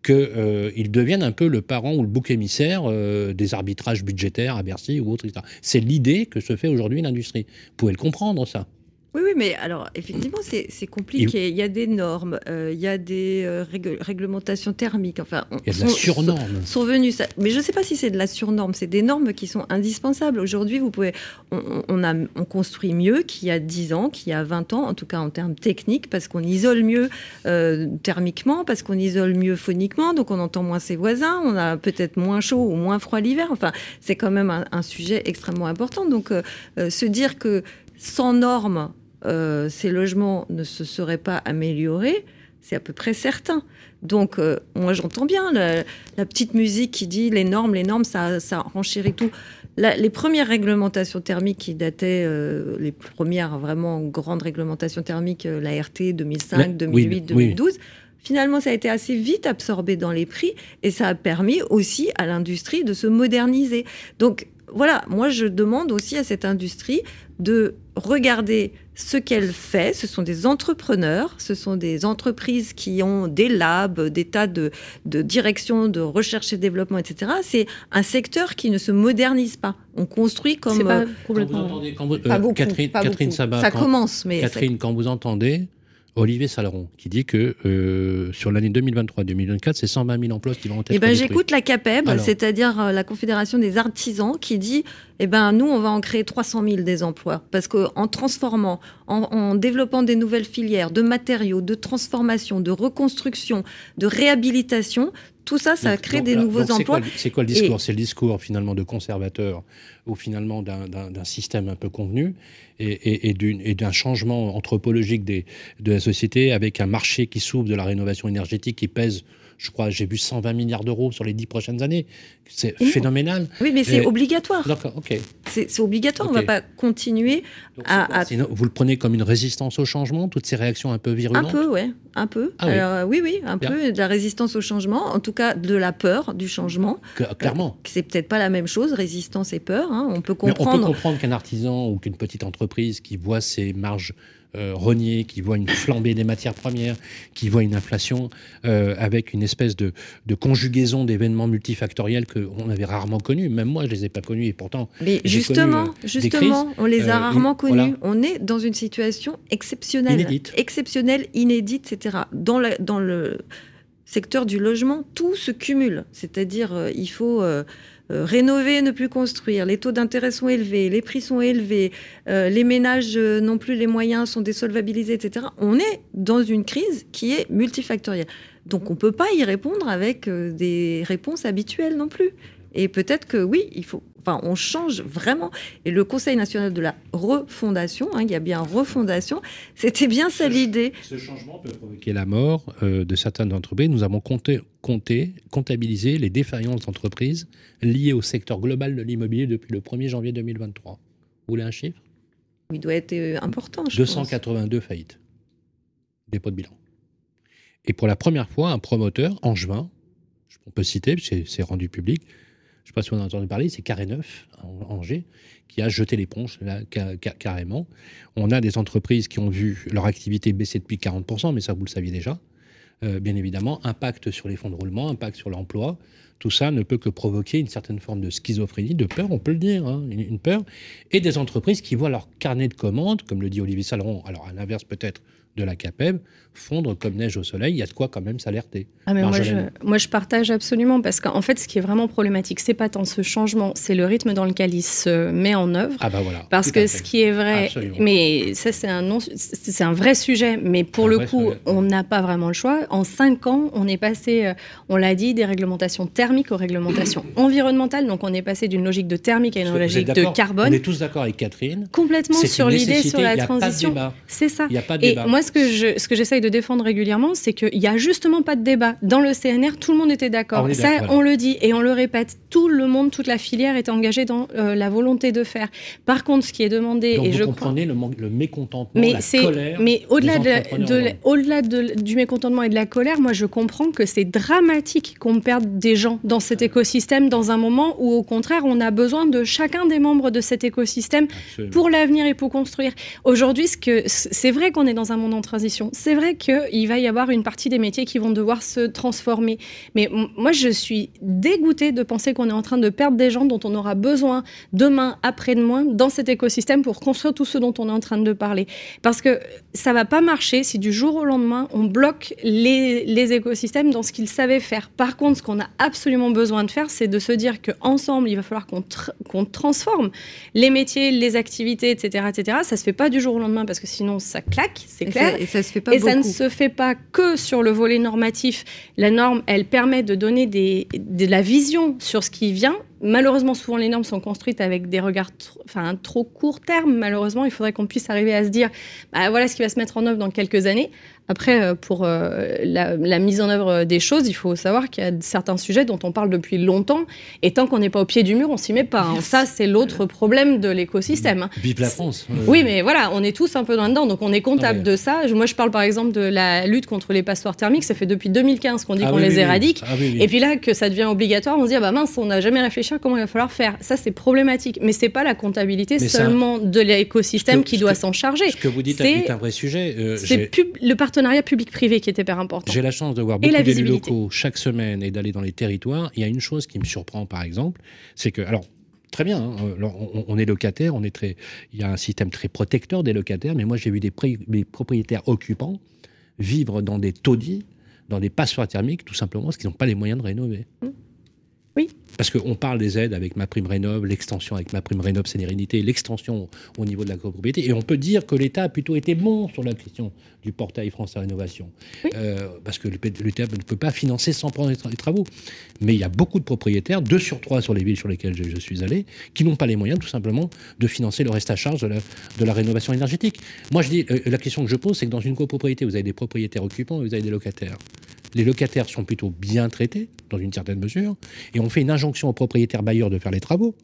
qu'ils euh, deviennent un peu le parent ou le bouc émissaire euh, des arbitrages budgétaires à Bercy ou autre. C'est l'idée que se fait aujourd'hui l'industrie. Vous pouvez le comprendre, ça. Oui, oui, mais alors effectivement, c'est compliqué. Il y a des normes, euh, il y a des euh, réglementations thermiques. Enfin, il y a de la surnorme. Sont, venus, mais je ne sais pas si c'est de la surnorme. C'est des normes qui sont indispensables. Aujourd'hui, vous pouvez, on, a, on construit mieux qu'il y a 10 ans, qu'il y a 20 ans, en tout cas en termes techniques, parce qu'on isole mieux euh, thermiquement, parce qu'on isole mieux phoniquement, donc on entend moins ses voisins, on a peut-être moins chaud ou moins froid l'hiver. Enfin, c'est quand même un, un, sujet extrêmement important. Donc, se dire que sans normes, euh, ces logements ne se seraient pas améliorés, c'est à peu près certain. Donc, euh, moi, j'entends bien la, petite musique qui dit les normes, les normes, ça, ça renchérit tout. les premières réglementations thermiques qui dataient, euh, les premières vraiment grandes réglementations thermiques, la RT 2005, 2008, 2012, finalement, ça a été assez vite absorbé dans les prix et ça a permis aussi à l'industrie de se moderniser. Donc, voilà, moi je demande aussi à cette industrie de regarder ce qu'elle fait. Ce sont des entrepreneurs, ce sont des entreprises qui ont des labs, des tas de, directions de recherche et développement, etc. C'est un secteur qui ne se modernise pas. On construit comme... Pas complètement... Quand vous entendez, Catherine, Sabat, ça commence, mais... Catherine, quand vous entendez Olivier Saleron, qui dit que euh, sur l'année 2023-2024, c'est 120 000 emplois qui vont être eh ben, J'écoute la CAPEB, c'est-à-dire euh, la Confédération des artisans, qui dit eh ben, nous, on va en créer 300 000 des emplois. Parce qu'en transformant, en, développant des nouvelles filières de matériaux, de transformation, de reconstruction, de réhabilitation, tout ça, ça crée des nouveaux emplois. C'est quoi, le discours C'est le discours finalement de conservateur ou finalement d'un système un peu convenu et, et d'un changement anthropologique des, de la société avec un marché qui s'ouvre de la rénovation énergétique qui pèse je crois, j'ai vu 120 milliards d'euros sur les 10 prochaines années. C'est phénoménal. Oui, mais c'est obligatoire. D'accord, ok. C'est obligatoire, on ne va pas continuer à, Vous le prenez comme une résistance au changement, toutes ces réactions un peu virulentes Un peu, oui, un peu. Ah Alors, oui. oui, un peu de la résistance au changement, en tout cas de la peur du changement. clairement. Euh, c'est peut-être pas la même chose, résistance et peur. Hein. On peut comprendre. on peut comprendre qu'un artisan ou qu'une petite entreprise qui voit ses marges euh, renier, qui voit une flambée des matières premières, qui voit une inflation euh, avec une espèce de, conjugaison d'événements multifactoriels qu'on avait rarement connus. Même moi, je les ai pas connus et pourtant. Mais justement, euh, justement, on les a rarement connus. On est dans une situation exceptionnelle, inédite. exceptionnelle, inédite, etc. Dans, dans le secteur du logement, tout se cumule. C'est-à-dire, il faut euh, rénover, ne plus construire, les taux d'intérêt sont élevés, les prix sont élevés, euh, les ménages euh, n'ont plus les moyens, sont désolvabilisés, etc. On est dans une crise qui est multifactorielle. Donc on ne peut pas y répondre avec des réponses habituelles non plus. Et peut-être que oui, il faut. Enfin, on change vraiment. Et le Conseil national de la refondation, hein, il y a bien refondation, c'était bien ça l'idée. Ce changement peut provoquer la mort de certaines entreprises. Nous avons compté, compté, comptabilisé les défaillances d'entreprises liées au secteur global de l'immobilier depuis le 1er janvier 2023. Vous voulez un chiffre? Il doit être euh, important. Je 282 faillites. Dépôt de bilan. Et pour la première fois, un promoteur, Angevin, on peut citer, c'est rendu public, je ne sais pas si on a entendu parler, c'est Carré Neuf, en Angers, qui a jeté l'éponge carrément. On a des entreprises qui ont vu leur activité baisser depuis 40%, mais ça, vous le saviez déjà. Euh, bien évidemment, impact sur les fonds de roulement, impact sur l'emploi. Tout ça ne peut que provoquer une certaine forme de schizophrénie, de peur, on peut le dire, hein, une, peur. Et des entreprises qui voient leur carnet de commandes, comme le dit Olivier Saleron, alors à l'inverse peut-être de la CAPEB fondre comme neige au soleil, il y a de quoi quand même s'alerter. Ah moi, je, moi, je, partage absolument parce qu'en fait, ce qui est vraiment problématique, c'est pas tant ce changement, c'est le rythme dans lequel il se met en œuvre. Ah bah voilà. Parce que ce qui est vrai, mais ça c'est un non, c'est un vrai sujet, mais pour le coup, on n'a pas vraiment le choix. En cinq ans, on est passé, euh, on l'a dit, des réglementations thermiques aux réglementations environnementales. Donc on est passé d'une logique de thermique à une logique de carbone. On est tous d'accord avec Catherine. Complètement sur l'idée sur la transition. C'est ça. Il a pas de débat. Et moi, ce que je, ce que j'essaye de défendre régulièrement, c'est qu'il n'y a justement pas de débat. Dans le CNR, tout le monde était d'accord. Ah, Ça, on le dit et on le répète. Tout le monde, toute la filière était engagée dans euh, la volonté de faire. Par contre, ce qui est demandé, Donc et vous je comprenez le, le, mécontentement, mais la colère. Mais au-delà de, au-delà du mécontentement et de la colère, moi, je comprends que c'est dramatique qu'on perde des gens dans cet écosystème dans un moment où, au contraire, on a besoin de chacun des membres de cet écosystème pour l'avenir et pour construire. Aujourd'hui, ce c'est vrai qu'on est dans un monde en transition. C'est vrai qu'il va y avoir une partie des métiers qui vont devoir se transformer. Mais moi, je suis dégoûtée de penser qu'on est en train de perdre des gens dont on aura besoin demain, après-demain, dans cet écosystème pour construire tout ce dont on est en train de parler. Parce que ça va pas marcher si du jour au lendemain, on bloque les, les écosystèmes dans ce qu'ils savaient faire. Par contre, ce qu'on a absolument besoin de faire, c'est de se dire qu'ensemble, il va falloir qu'on transforme les métiers, les activités, etc., etc. Ça se fait pas du jour au lendemain parce que sinon, ça claque, c'est clair. et ça se fait pas Et ça ne se fait pas que sur le volet normatif. La norme, elle permet de donner des, de la vision sur ce qui vient. Malheureusement, souvent les normes sont construites avec des regards enfin, trop court terme. Malheureusement, il faudrait qu'on puisse arriver à se dire, bah, voilà ce qui va se mettre en œuvre dans quelques années. Après, euh, pour euh, la, mise en œuvre des choses, il faut savoir qu'il y a certains sujets dont on parle depuis longtemps, et tant qu'on n'est pas au pied du mur, on s'y met pas. Hein. Ça, c'est l'autre problème de l'écosystème. Hein. Vive la France. Oui, mais voilà, on est tous un peu dans dedans, donc on est comptable de ça. Moi, je parle par exemple de la lutte contre les passoires thermiques. Ça fait depuis 2015 qu'on dit ah qu'on les éradique, ah et puis là que ça devient obligatoire, on se dit ah bah mince, on n'a jamais réfléchi comment il va falloir faire. Ça, c'est problématique, mais c'est pas la comptabilité seulement de l'écosystème qui doit s'en charger. Ce que vous dites est un vrai sujet. Euh, c'est le partenariat public-privé qui est hyper important. J'ai la chance de voir beaucoup d'élus locaux chaque semaine et d'aller dans les territoires. Il y a une chose qui me surprend, par exemple, c'est que, alors, très bien, hein, on, est locataire, on est très, il y a un système très protecteur des locataires, mais moi j'ai vu des, propriétaires occupants vivre dans des taudis, dans des passoires thermiques, tout simplement parce qu'ils n'ont pas les moyens de rénover. Mmh. Oui. Parce qu'on parle des aides avec ma prime rénov, l'extension avec ma prime rénov sérénité, l'extension au niveau de la copropriété. Et on peut dire que l'État a plutôt été bon sur la question du portail France Rénovation. Euh, parce que l'État ne peut pas financer sans prendre les, travaux. Mais il y a beaucoup de propriétaires, deux sur trois sur les villes sur lesquelles je, suis allé, qui n'ont pas les moyens tout simplement de financer le reste à charge de la, rénovation énergétique. Moi, je dis, euh, la question que je pose, c'est que dans une copropriété, vous avez des propriétaires occupants et vous avez des locataires. Les locataires sont plutôt bien traités, dans une certaine mesure, et on fait une injonction aux propriétaires bailleurs de faire les travaux.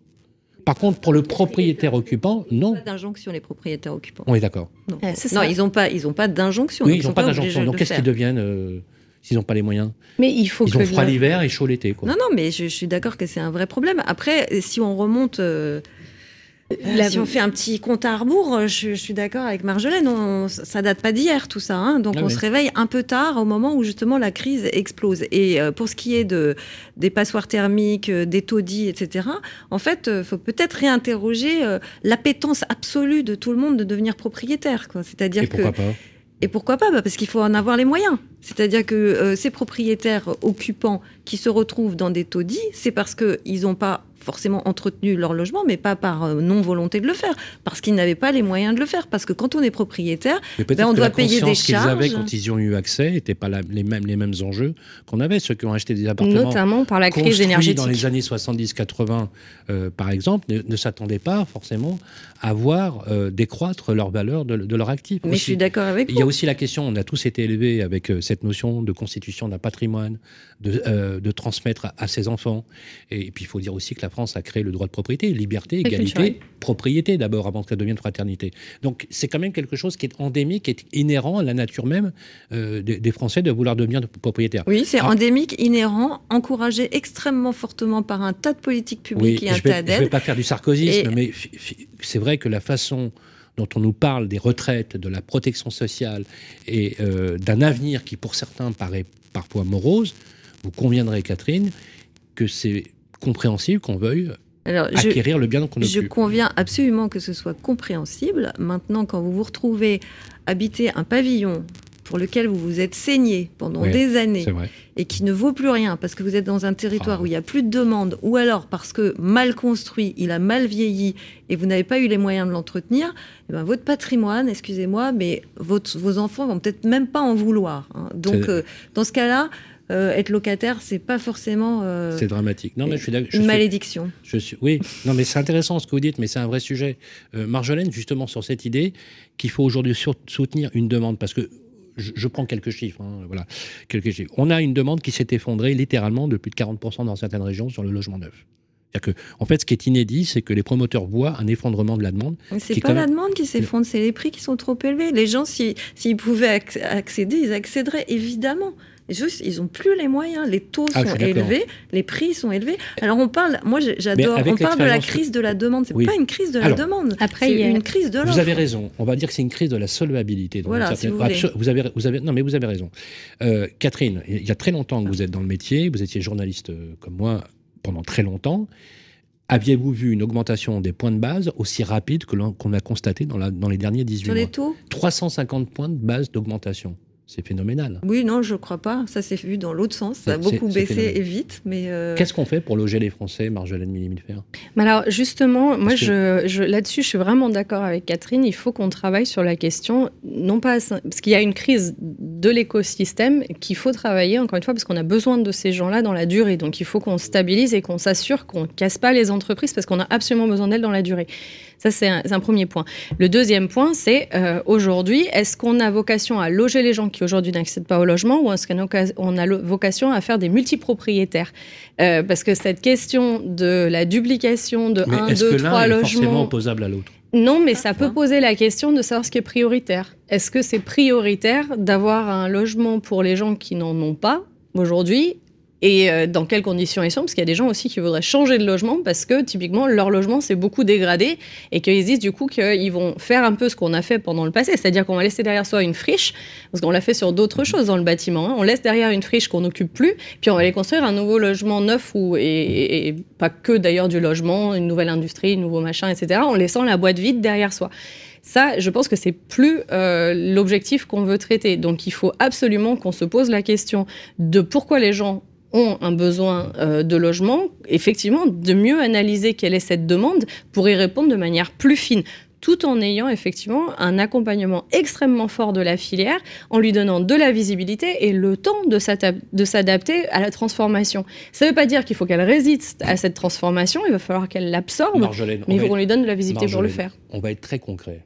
Par contre, pour le propriétaire occupant, non. Pas d'injonction, les propriétaires occupants. On est d'accord. Non, ils n'ont pas, ils pas d'injonction. Oui, ils n'ont pas d'injonction. Donc, qu'est-ce qu'ils deviennent euh, s'ils n'ont pas les moyens? Mais il faut ils ont froid l'hiver et chaud l'été. Non, non, mais je, suis d'accord que c'est un vrai problème. Après, si on remonte. Euh, si on fait un petit compte à rebours, euh, je, suis d'accord avec Marjolaine, on, ça date pas d'hier tout ça. Hein. donc ah on se réveille un peu tard au moment où justement la crise explose. Et euh, pour ce qui est de, des passoires thermiques, euh, des taudis, etc., en fait, il faut peut-être réinterroger l'appétence absolue de tout le monde de devenir propriétaire. C'est-à-dire que. Pas? Et pourquoi pas? Bah, Parce qu'il faut en avoir les moyens. C'est-à-dire que ces propriétaires occupants qui se retrouvent dans des taudis, c'est parce qu'ils n'ont pas forcément entretenu leur logement, mais pas par euh, non-volonté de le faire, parce qu'ils n'avaient pas les moyens de le faire. Parce que quand on est propriétaire, ben, on doit payer des charges. qu'ils avaient quand ils y ont eu accès n'étaient pas les, mêmes, les mêmes enjeux qu'on avait, ceux qui ont acheté des appartements. Notamment par la crise énergétique. dans les années 70-80, euh, par exemple, ne, s'attendaient pas forcément à voir euh, décroître leur valeur de, leur actif. Mais je suis d'accord avec vous. Il y a aussi la question, on a tous été élevés avec cette notion de constitution d'un patrimoine, de, de transmettre à, à, ses enfants. Et, puis il faut dire aussi que la France a créé le droit de propriété, liberté, égalité, propriété d'abord, avant que ça devienne fraternité. Donc c'est quand même quelque chose qui est endémique, qui est inhérent à la nature même euh, des, Français de vouloir devenir propriétaires. Oui, c'est endémique, inhérent, encouragé extrêmement fortement par un tas de politiques publiques et un tas d'aides. Je ne vais pas faire du sarkozysme, mais c'est vrai que la façon dont on nous parle des retraites, de la protection sociale et euh, d'un avenir qui pour certains paraît parfois morose, vous conviendrez, Catherine, que c'est compréhensible qu'on veuille acquérir le bien qu'on Je conviens absolument que ce soit compréhensible. Maintenant, quand vous vous retrouvez habiter un pavillon pour lequel vous vous êtes saigné pendant des années et qui ne vaut plus rien parce que vous êtes dans un territoire ah. où il n'y a plus de demande ou alors parce que mal construit, il a mal vieilli et vous n'avez pas eu les moyens de l'entretenir, eh ben votre patrimoine, excusez-moi, mais votre, vos enfants vont peut-être même pas en vouloir. Hein. Donc, euh, dans ce cas-là, euh, être locataire, c'est pas forcément. Euh, c'est dramatique. Non, mais je suis Une malédiction. Je suis, oui, non, mais c'est intéressant ce que vous dites, mais c'est un vrai sujet. Euh, Marjolaine, justement, sur cette idée qu'il faut aujourd'hui soutenir une demande, parce que je, prends quelques chiffres. Hein, voilà, quelques chiffres. On a une demande qui s'est effondrée littéralement de plus de 40% dans certaines régions sur le logement neuf. Que, en fait, ce qui est inédit, c'est que les promoteurs voient un effondrement de la demande. C'est pas la demande qui s'effondre, c'est les prix qui sont trop élevés. Les gens, s'ils pouvaient accéder, ils accéderaient évidemment. Juste, ils n'ont plus les moyens. Les taux ah, sont élevés, les prix sont élevés. Alors on parle, moi j'adore, on parle de la crise de la demande. C'est pas une crise de la demande. Après, c'est une crise de l'offre. Vous avez raison. On va dire que c'est une crise de la solvabilité. Voilà, si vous, avez, vous avez, non mais vous avez raison. Euh, Catherine, il y a très longtemps que vous êtes dans le métier. Vous étiez journaliste euh, comme moi pendant très longtemps. Aviez-vous vu une augmentation des points de base aussi rapide que qu'on a constaté dans, la, dans les derniers 18 mois Sur les taux? 350 points de base d'augmentation c'est phénoménal. Oui, non, je ne crois pas. Ça s'est vu dans l'autre sens. Ça a beaucoup baissé et vite. Mais euh, Qu'est-ce qu'on fait pour loger les Français, Marjolaine Millimilfer mais Alors, justement, moi, je, là-dessus, je suis vraiment d'accord avec Catherine. Il faut qu'on travaille sur la question, non pas. Parce qu'il y a une crise de l'écosystème qu'il faut travailler, encore une fois, parce qu'on a besoin de ces gens-là dans la durée. Donc, il faut qu'on stabilise et qu'on s'assure qu'on ne casse pas les entreprises parce qu'on a absolument besoin d'elles dans la durée. Ça, c'est un, premier point. Le deuxième point, c'est euh, aujourd'hui, est-ce qu'on a vocation à loger les gens qui aujourd'hui n'accèdent pas au logement ou est-ce qu'on a vocation à faire des multipropriétaires? Euh, Parce que cette question de la duplication de 1, 2, 3 logements... Est forcément opposable à l'autre? Non, mais ça peut poser la question de savoir ce qui est prioritaire. Est-ce que c'est prioritaire d'avoir un logement pour les gens qui n'en ont pas? Aujourd'hui et euh, dans quelles conditions ils sont, parce qu'il y a des gens aussi qui voudraient changer de logement parce que typiquement leur logement s'est beaucoup dégradé et qu'ils disent du coup qu'ils vont faire un peu ce qu'on a fait pendant le passé, c'est-à-dire qu'on va laisser derrière soi une friche, parce qu'on l'a fait sur d'autres choses dans le bâtiment, hein. on laisse derrière une friche qu'on n'occupe plus, puis on va aller construire un nouveau logement neuf ou et, pas que d'ailleurs du logement, une nouvelle industrie, un nouveau machin, etc., en laissant la boîte vide derrière soi. Ça, je pense que c'est plus euh, l'objectif qu'on veut traiter. Donc, il faut absolument qu'on se pose la question de pourquoi les gens ont un besoin euh, de logement, effectivement, de mieux analyser quelle est cette demande pour y répondre de manière plus fine tout en ayant effectivement un accompagnement extrêmement fort de la filière, en lui donnant de la visibilité et le temps de s'adapter à la transformation. Ça ne veut pas dire qu'il faut qu'elle résiste à cette transformation, il va falloir qu'elle l'absorbe, mais il faut qu'on lui donne de la visibilité pour le faire. On va être très concret.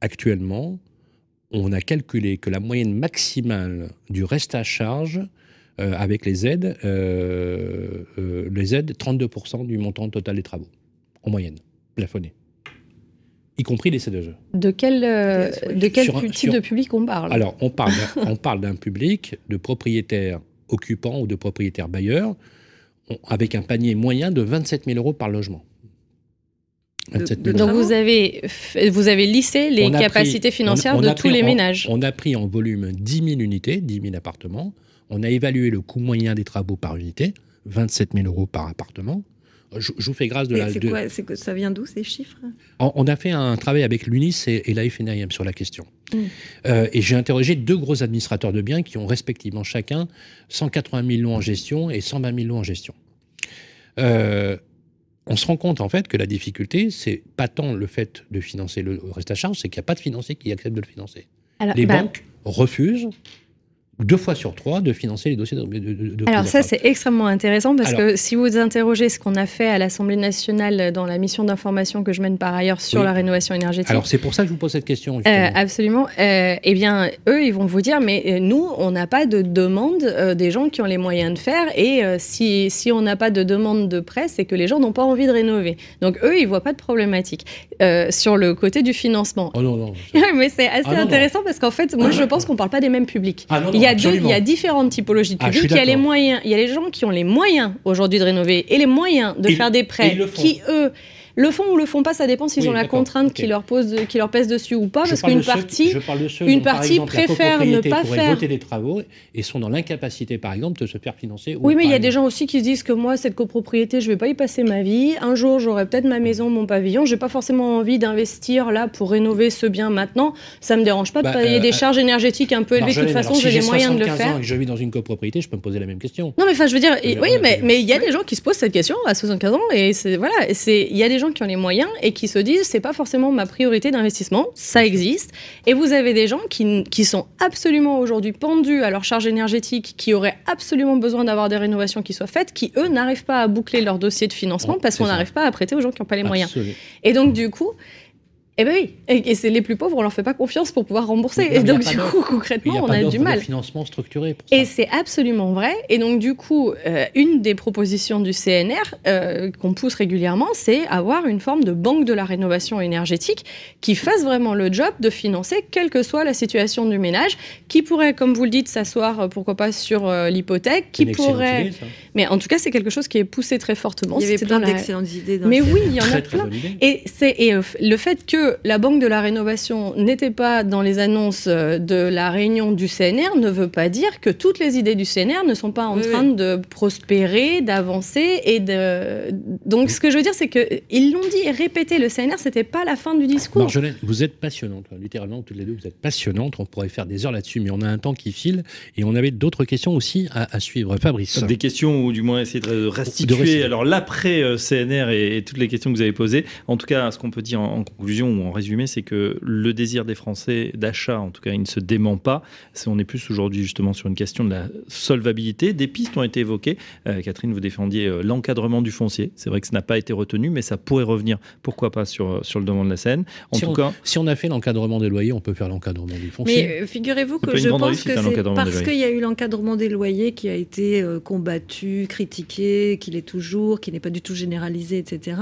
Actuellement, on a calculé que la moyenne maximale du reste à charge euh, avec les aides, euh, euh, les aides, 32% du montant total des travaux, en moyenne, plafonné. Y compris les C2E. De quel, de quel type de public on parle? Alors, on parle, on parle d'un public de propriétaires occupants ou de propriétaires bailleurs avec un panier moyen de 27 000 euros par logement. Donc vous avez, vous avez lissé les capacités financières de tous les ménages. On a pris en volume 10 000 unités, 10 000 appartements. On a évalué le coût moyen des travaux par unité, 27 000 euros par appartement. Je, vous fais grâce de la. C'est quoi Ça vient d'où ces chiffres? On, a fait un travail avec l'UNIS et, la FNIM sur la question. Hmm. Euh, et j'ai interrogé deux gros administrateurs de biens qui ont respectivement chacun 180 000 lots en gestion et 120 000 lots en gestion. Euh, on se rend compte en fait que la difficulté, c'est pas tant le fait de financer le reste à charge, c'est qu'il n'y a pas de financier qui accepte de le financer. les bah banques refusent deux fois sur trois de financer les dossiers de, de, Alors ça, c'est extrêmement intéressant parce que si vous interrogez ce qu'on a fait à l'Assemblée nationale dans la mission d'information que je mène par ailleurs sur la rénovation énergétique. Alors c'est pour ça que je vous pose cette question. Euh, absolument. Euh, eh bien, eux, ils vont vous dire, mais euh, nous, on n'a pas de demande des gens qui ont les moyens de faire et si, si on n'a pas de demande de prêt, c'est que les gens n'ont pas envie de rénover. Donc eux, ils voient pas de problématique. sur le côté du financement. Oh non, non. mais c'est assez ah intéressant parce qu'en fait, moi, je pense qu'on parle pas des mêmes publics. Ah non, il y a différentes typologies de ah, publics. il y a les moyens, il y a les gens qui ont les moyens aujourd'hui de rénover et les moyens de faire des prêts qui eux le font ou le font pas, ça dépend s'ils ont la contrainte qui leur pose, qui leur pèse dessus ou pas, parce qu'une partie, une partie préfère ne pas faire. des travaux et sont dans l'incapacité, par exemple, de se faire financer. Oui, mais il y a des gens aussi qui se disent que moi, cette copropriété, je vais pas y passer ma vie. Un jour, j'aurai peut-être ma maison, mon pavillon. J'ai pas forcément envie d'investir là pour rénover ce bien maintenant. Ça me dérange pas de bah, payer des euh, charges énergétiques un peu élevées. De toute façon, j'ai les moyens de le faire. Ans et que je vis dans une copropriété, je peux me poser la même question. Non, mais enfin, je veux dire, oui, mais mais il y a des gens qui se posent cette question à 75 ans et c'est voilà, c'est il y a des gens qui ont les moyens et qui se disent c'est pas forcément ma priorité d'investissement, ça existe. Et vous avez des gens qui, qui sont absolument aujourd'hui pendus à leur charge énergétique, qui auraient absolument besoin d'avoir des rénovations qui soient faites, qui eux n'arrivent pas à boucler leur dossier de financement parce qu'on n'arrive pas à prêter aux gens qui n'ont pas les moyens. Et donc du coup, eh bien oui, et, c'est les plus pauvres, on leur fait pas confiance pour pouvoir rembourser. et donc du coup, concrètement, on a du mal. financement structuré. Pour ça. Et c'est absolument vrai. Et donc du coup, euh, une des propositions du CNR euh, qu'on pousse régulièrement, c'est avoir une forme de banque de la rénovation énergétique qui fasse vraiment le job de financer, quelle que soit la situation du ménage, qui pourrait, comme vous le dites, s'asseoir, euh, pourquoi pas, sur l'hypothèque, qui pourrait. Mais en tout cas, c'est quelque chose qui est poussé très fortement. Il y avait plein d'excellentes idées. Mais oui, il y en a plein. Et c'est le fait que la Banque de la Rénovation n'était pas dans les annonces euh, de la réunion du CNR ne veut pas dire que toutes les idées du CNR ne sont pas en train de prospérer, d'avancer et de. Donc, ce que je veux dire, c'est qu'ils l'ont dit et répété. Le CNR, c'était pas la fin du discours. Marjolaine, vous êtes passionnante, littéralement toutes les deux, vous êtes passionnante. On pourrait faire des heures là-dessus, mais on a un temps qui file et on avait d'autres questions aussi à, suivre. Fabrice. Des questions ou du moins essayer de restituer. alors l'après euh, CNR et, toutes les questions que vous avez posées. En tout cas, ce qu'on peut dire en, en conclusion en résumé, c'est que le désir des Français d'achat, en tout cas, il ne se dément pas. On est plus aujourd'hui justement sur une question de la solvabilité. Des pistes ont été évoquées. Euh, Catherine, vous défendiez euh, l'encadrement du foncier. C'est vrai que ça n'a pas été retenu, mais ça pourrait revenir, pourquoi pas, sur, sur le devant de la Seine. En si tout on, cas, si on a fait l'encadrement des loyers, on peut faire l'encadrement du foncier. Mais euh, figurez-vous que je pense que c'est parce qu'il y a eu l'encadrement des loyers qui a été combattu, critiqué, qu'il est toujours, qui n'est pas du tout généralisé, etc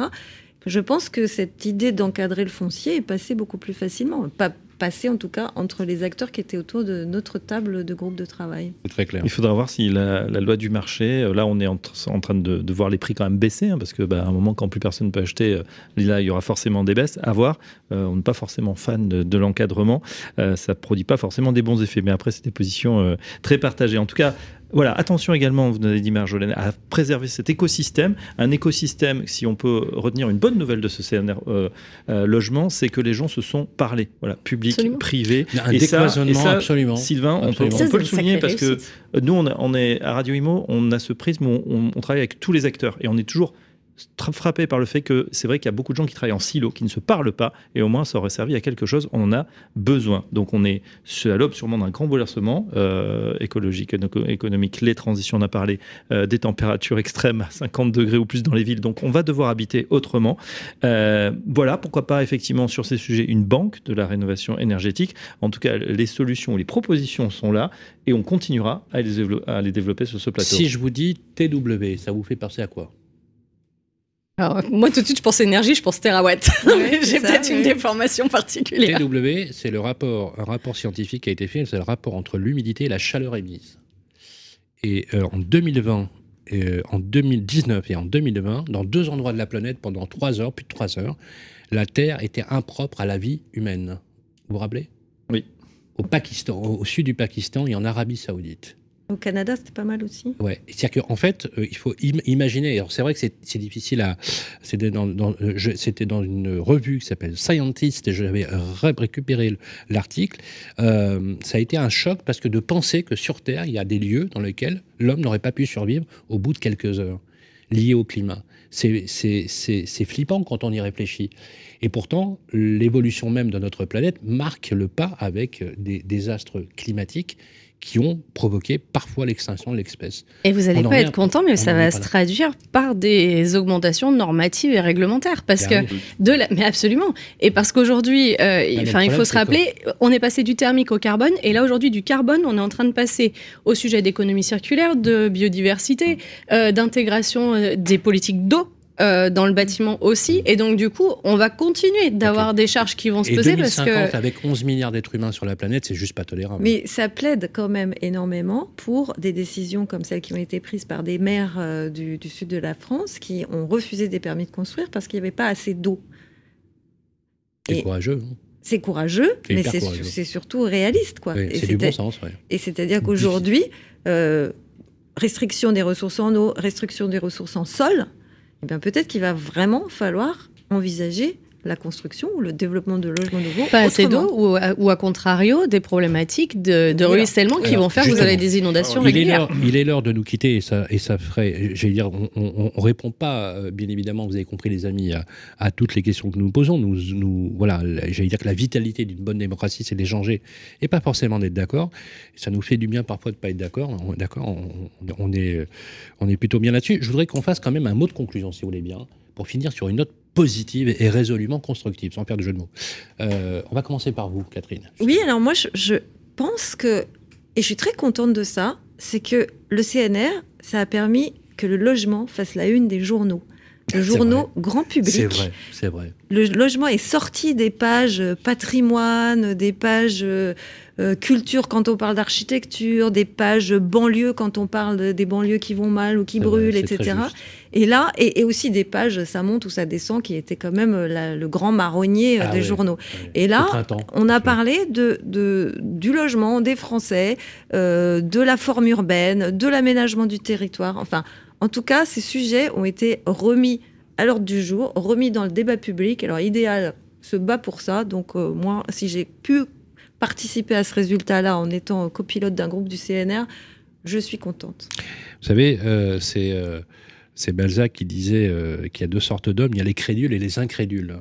je pense que cette idée d'encadrer le foncier est passée beaucoup plus facilement. Pas passée en tout cas entre les acteurs qui étaient autour de notre table de groupe de travail. C'est très clair. Il faudra voir si la, loi du marché, euh, là on est en, train de, voir les prix quand même baisser, hein, parce que bah, à un moment quand plus personne ne peut acheter, euh, là il y aura forcément des baisses. À voir, euh, on n'est pas forcément fan de, l'encadrement, ça ne produit pas forcément des bons effets, mais après c'est des positions très partagées. En tout cas, voilà, attention également, vous avez dit Marjolaine, à préserver cet écosystème. Un écosystème, si on peut retenir une bonne nouvelle de ce CNR euh, euh, logement, c'est que les gens se sont parlé. Voilà, public, privé. Un et décloisonnement, ça, absolument. Sylvain, on peut, le souligner parce que nous, on, est à Radio Imo, on a ce prisme, on, on travaille avec tous les acteurs et on est toujours frappé par le fait que c'est vrai qu'il y a beaucoup de gens qui travaillent en silo, qui ne se parlent pas, et au moins ça aurait servi à quelque chose. On en a besoin. Donc on est à l'aube sûrement d'un grand bouleversement euh, écologique, économique. Les transitions, on a parlé euh, des températures extrêmes à 50 degrés ou plus dans les villes. Donc on va devoir habiter autrement. Euh, voilà, pourquoi pas effectivement sur ces sujets une banque de la rénovation énergétique. En tout cas, les solutions, les propositions sont là, et on continuera à les, développer sur ce plateau. Si je vous dis TW, ça vous fait penser à quoi? Alors, moi, tout de suite, je pense énergie, je pense terawatt. J'ai peut-être une déformation particulière. TW, c'est le rapport, un rapport scientifique qui a été fait, c'est le rapport entre l'humidité et la chaleur émise. Et euh, en 2020, euh, en 2019 et en 2020, dans deux endroits de la planète, pendant trois heures, plus de trois heures, la Terre était impropre à la vie humaine. Vous vous rappelez? Oui. Au Pakistan, au sud du Pakistan et en Arabie Saoudite. Au Canada, c'était pas mal aussi. Ouais, c'est-à-dire qu'en fait, euh, il faut imaginer. c'est vrai que c'est difficile à. C'était dans, c'était dans une revue qui s'appelle Scientist et j'avais récupéré l'article. Euh, ça a été un choc parce que de penser que sur Terre, il y a des lieux dans lesquels l'homme n'aurait pas pu survivre au bout de quelques heures, liés au climat. C'est flippant quand on y réfléchit. Et pourtant, l'évolution même de notre planète marque le pas avec des désastres climatiques qui ont provoqué parfois l'extinction de l'espèce. Et vous n'allez pas être content, mais ça va se traduire par des augmentations normatives et réglementaires. Parce que de la... Mais absolument. Et parce qu'aujourd'hui, euh, enfin, il faut se rappeler, on est passé du thermique au carbone, et là aujourd'hui, du carbone, on est en train de passer au sujet d'économie circulaire, de biodiversité, euh, d'intégration euh, des politiques d'eau euh, dans le bâtiment aussi. Et donc, du coup, on va continuer d'avoir des charges qui vont se peser. parce que... avec 11 milliards d'êtres humains sur la planète, c'est juste pas tolérable. Mais ça plaide quand même énormément pour des décisions comme celles qui ont été prises par des maires euh, du, sud de la France qui ont refusé des permis de construire parce qu'il n'y avait pas assez d'eau. C'est courageux. Hein. c'est courageux, mais c'est surtout réaliste. quoi. c'est du bon sens. Et c'est-à-dire qu'aujourd'hui, euh, restriction des ressources en eau, restriction des ressources en sol, eh bien peut-être qu'il va vraiment falloir envisager la construction ou le développement de logements nouveaux. Pas assez d'eau ou, ou, à contrario des problématiques de, ruissellement qui vont faire que vous avez des inondations régulières. il est l'heure de nous quitter et ça, et ça ferait, j'allais dire, on, ne répond pas, euh, bien évidemment, vous avez compris les amis, à, toutes les questions que nous posons. Nous, nous voilà, j'allais dire que la vitalité d'une bonne démocratie, c'est d'échanger et pas forcément d'être d'accord. Ça nous fait du bien parfois de pas être d'accord. D'accord, on, on, est, on est plutôt bien là-dessus. Je voudrais qu'on fasse quand même un mot de conclusion, si vous voulez bien pour finir sur une note positive et résolument constructive, sans faire de jeu de mots. Euh, on va commencer par vous, Catherine. Oui, alors moi, je, pense que, et je suis très contente de ça, c'est que le CNR, ça a permis que le logement fasse la une des journaux. Le journaux grand public. C'est vrai, c'est vrai. Le logement est sorti des pages patrimoine, des pages euh, culture quand on parle d'architecture, des pages banlieues quand on parle des banlieues qui vont mal ou qui brûlent, etc. Et là, et, aussi des pages, ça monte ou ça descend, qui était quand même euh, le grand marronnier euh, ah des journaux. Et là, on a parlé de, du logement des Français, de la forme urbaine, de l'aménagement du territoire. Enfin, en tout cas, ces sujets ont été remis à l'ordre du jour, remis dans le débat public. Alors, idéal se bat pour ça. Donc, moi, si j'ai pu participer à ce résultat-là en étant copilote d'un groupe du CNR, je suis contente. Vous savez, euh, euh, c'est Balzac qui disait euh, qu'il y a deux sortes d'hommes, il y a les crédules et les incrédules.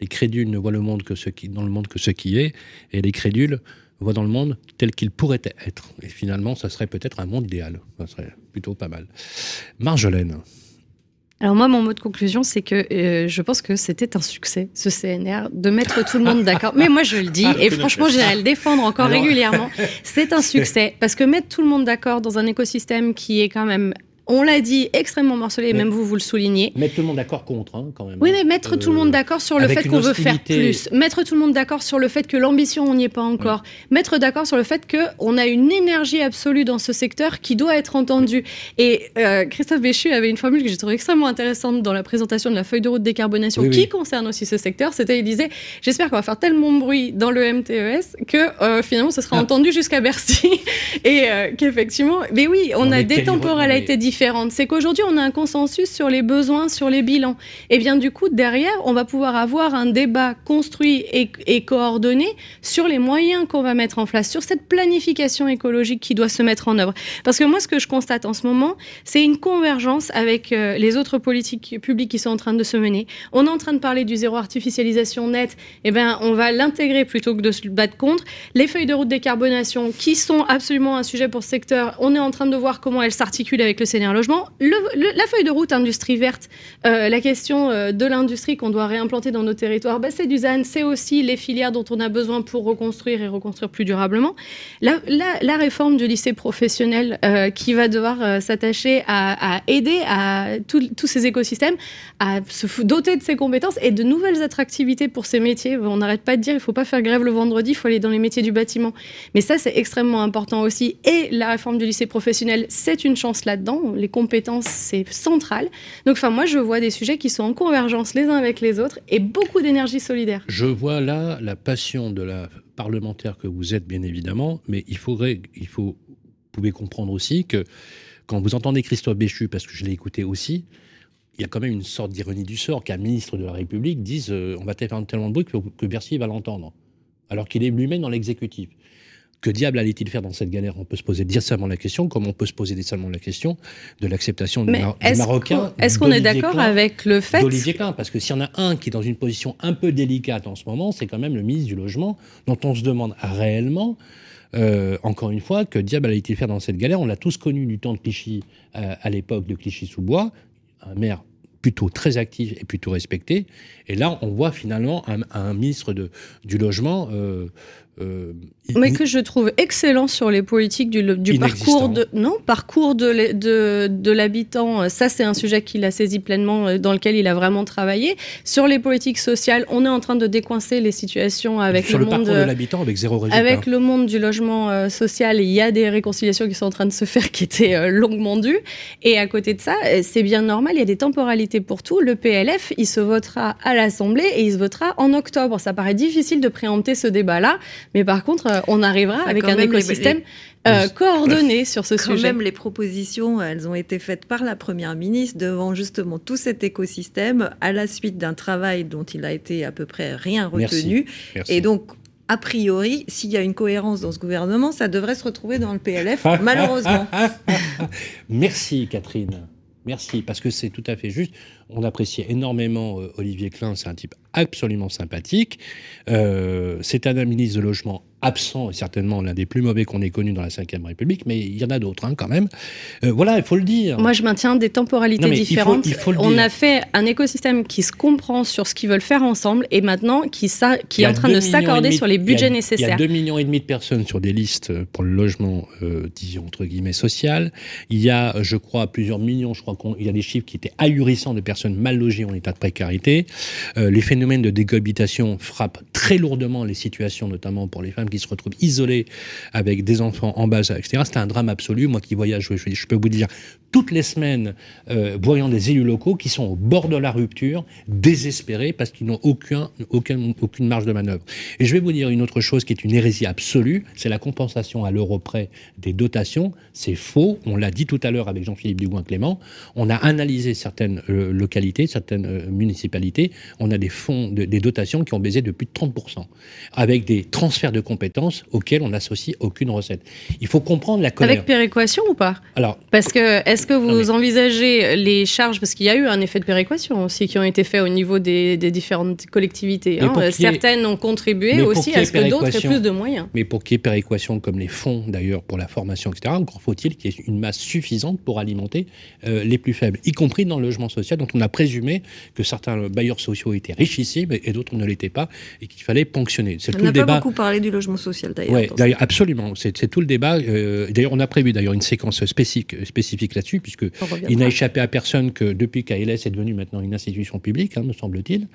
Les crédules ne voient le monde que ce qui, dans le monde que ce qui est, et les crédules voient dans le monde tel qu'il pourrait être. Et finalement, ça serait peut-être un monde idéal. Ça serait plutôt pas mal. Marjolaine. Alors moi, mon mot de conclusion, c'est que euh, je pense que c'était un succès, ce CNR, de mettre tout le monde d'accord. Mais moi, je le dis, et franchement, j'irai le défendre encore régulièrement. C'est un succès, parce que mettre tout le monde d'accord dans un écosystème qui est quand même on l'a dit, extrêmement morcelé, même vous, vous le soulignez. Mettre tout le monde d'accord contre, hein, quand même. Oui, mais mettre tout le monde euh, d'accord sur le fait qu'on veut faire plus. Mettre tout le monde d'accord sur le fait que l'ambition, on n'y est pas encore. Mettre d'accord sur le fait qu'on a une énergie absolue dans ce secteur qui doit être entendue. Et euh, Christophe Béchu avait une formule que j'ai trouvée extrêmement intéressante dans la présentation de la feuille de route décarbonation qui concerne aussi ce secteur. C'était, il disait, j'espère qu'on va faire tellement de bruit dans le MTES que euh, finalement, ce sera ah. entendu jusqu'à Bercy. Et qu'effectivement, mais oui, on a des temporalités différentes C'est qu'aujourd'hui, on a un consensus sur les besoins, sur les bilans. Et bien du coup, derrière, on va pouvoir avoir un débat construit et, et coordonné sur les moyens qu'on va mettre en place, sur cette planification écologique qui doit se mettre en œuvre. Parce que moi, ce que je constate en ce moment, c'est une convergence avec euh, les autres politiques publiques qui sont en train de se mener. On est en train de parler du zéro artificialisation net. Eh bien, on va l'intégrer plutôt que de se battre contre. Les feuilles de route décarbonation, qui sont absolument un sujet pour ce secteur, on est en train de voir comment elles s'articulent avec le CNR Logement. la feuille de route industrie verte, euh, la question euh, de l'industrie qu'on doit réimplanter dans nos territoires, bah, c'est du ZAN, c'est aussi les filières dont on a besoin pour reconstruire et reconstruire plus durablement. La, réforme du lycée professionnel euh, qui va devoir s'attacher à, aider à tous ces écosystèmes à se doter de ces compétences et de nouvelles attractivités pour ces métiers. On n'arrête pas de dire il ne faut pas faire grève le vendredi, il faut aller dans les métiers du bâtiment. Mais ça, c'est extrêmement important aussi. Et la réforme du lycée professionnel, c'est une chance là-dedans. Les compétences, c'est central. Donc, enfin, moi, je vois des sujets qui sont en convergence les uns avec les autres et beaucoup d'énergie solidaire. Je vois là la passion de la parlementaire que vous êtes, bien évidemment, mais il faudrait, il faut, vous pouvez comprendre aussi que quand vous entendez Christophe Béchu, parce que je l'ai écouté aussi, il y a quand même une sorte d'ironie du sort qu'un ministre de la République dise euh, on va faire tellement de bruit que, que Bercy va l'entendre, alors qu'il est lui-même dans l'exécutif. Que diable allait-il faire dans cette galère? On peut se poser décemment la question, comme on peut se poser décemment la question de l'acceptation du, Marocain. Est-ce qu'on est, d'accord avec le fait d'Olivier Klein Parce que s'il y en a un qui est dans une position un peu délicate en ce moment, c'est quand même le ministre du Logement, dont on se demande réellement. Euh, encore une fois, que diable allait-il faire dans cette galère? On l'a tous connu du temps de Clichy euh, à l'époque de Clichy-sous-Bois, un maire plutôt très actif et plutôt respecté. Et là, on voit finalement un, ministre de, du logement euh, euh, mais que je trouve excellent sur les politiques du, du parcours de non parcours de, de, de l'habitant. Ça, c'est un sujet qu'il a saisi pleinement, euh, dans lequel il a vraiment travaillé. Sur les politiques sociales, on est en train de décoincer les situations avec sur le, monde de l'habitant, avec zéro résultat. Avec le monde du logement euh, social, il y a des réconciliations qui sont en train de se faire, qui étaient longuement dues. Et à côté de ça, c'est bien normal. Il y a des temporalités pour tout. Le PLF, il se votera à l'Assemblée et il se votera en octobre. Ça paraît difficile de préempter ce débat-là mais par contre, euh, on arrivera avec un écosystème euh, coordonné sur ce quand sujet. Même les propositions, elles ont été faites par la première ministre devant justement tout cet écosystème à la suite d'un travail dont il a été à peu près rien retenu. Et donc, a priori, s'il y a une cohérence dans ce gouvernement, ça devrait se retrouver dans le PLF, malheureusement. Merci Catherine. Merci, parce que c'est tout à fait juste. On apprécie énormément euh, Olivier Klein, c'est un type absolument sympathique. Euh, c'est un ministre de logement absent et certainement l'un des plus mauvais qu'on ait connu dans la Ve République, mais il y en a d'autres hein, quand même. Euh, voilà, il faut le dire. Moi, je maintiens des temporalités différentes. On a fait un écosystème qui se comprend sur ce qu'ils veulent faire ensemble et maintenant qui, qui est en train de s'accorder sur les budgets nécessaires. Il y a 2,5 millions et demi de personnes sur des listes pour le logement, euh, disons entre guillemets, social. Il y a, je crois, plusieurs millions, je crois qu'il y a des chiffres qui étaient ahurissants de personnes mal logées en état de précarité. Euh, les phénomènes de décohabitation frappent très lourdement les situations, notamment pour les femmes qui se retrouvent isolés avec des enfants en bas etc. C'est un drame absolu. Moi qui voyage, je, peux vous dire, toutes les semaines, euh, voyant des élus locaux qui sont au bord de la rupture, désespérés parce qu'ils n'ont aucun, aucun, aucune marge de manœuvre. Et je vais vous dire une autre chose qui est une hérésie absolue, c'est la compensation à l'euro près des dotations. C'est faux. On l'a dit tout à l'heure avec Jean-Philippe Dugoin-Clément. On a analysé certaines euh, localités, certaines euh, municipalités. On a des fonds, des dotations qui ont baisé de plus de 30%, avec des transferts de compétences auxquels on n'associe aucune recette. Il faut comprendre la colère. Avec péréquation ou pas? Alors, parce que est-ce que vous envisagez les charges? Parce qu'il y a eu un effet de péréquation aussi qui ont été faits au niveau des, différentes collectivités. Hein. Certaines ont contribué aussi à ce que d'autres aient plus de moyens. Mais pour qu'il y ait péréquation comme les fonds d'ailleurs pour la formation, etc., encore faut-il qu'il y ait une masse suffisante pour alimenter euh, les plus faibles, y compris dans le logement social dont on a présumé que certains bailleurs sociaux étaient richissimes et, d'autres ne l'étaient pas et qu'il fallait ponctionner. C'est tout le débat. On a beaucoup parlé du logement social d'ailleurs. Oui, d'ailleurs, absolument. C'est tout le débat. Euh, d'ailleurs, on a prévu d'ailleurs une séquence spécifique, spécifique là-dessus, puisque il n'a échappé à personne que depuis qu'ALS est devenu maintenant une institution publique, hein, me semble-t-il,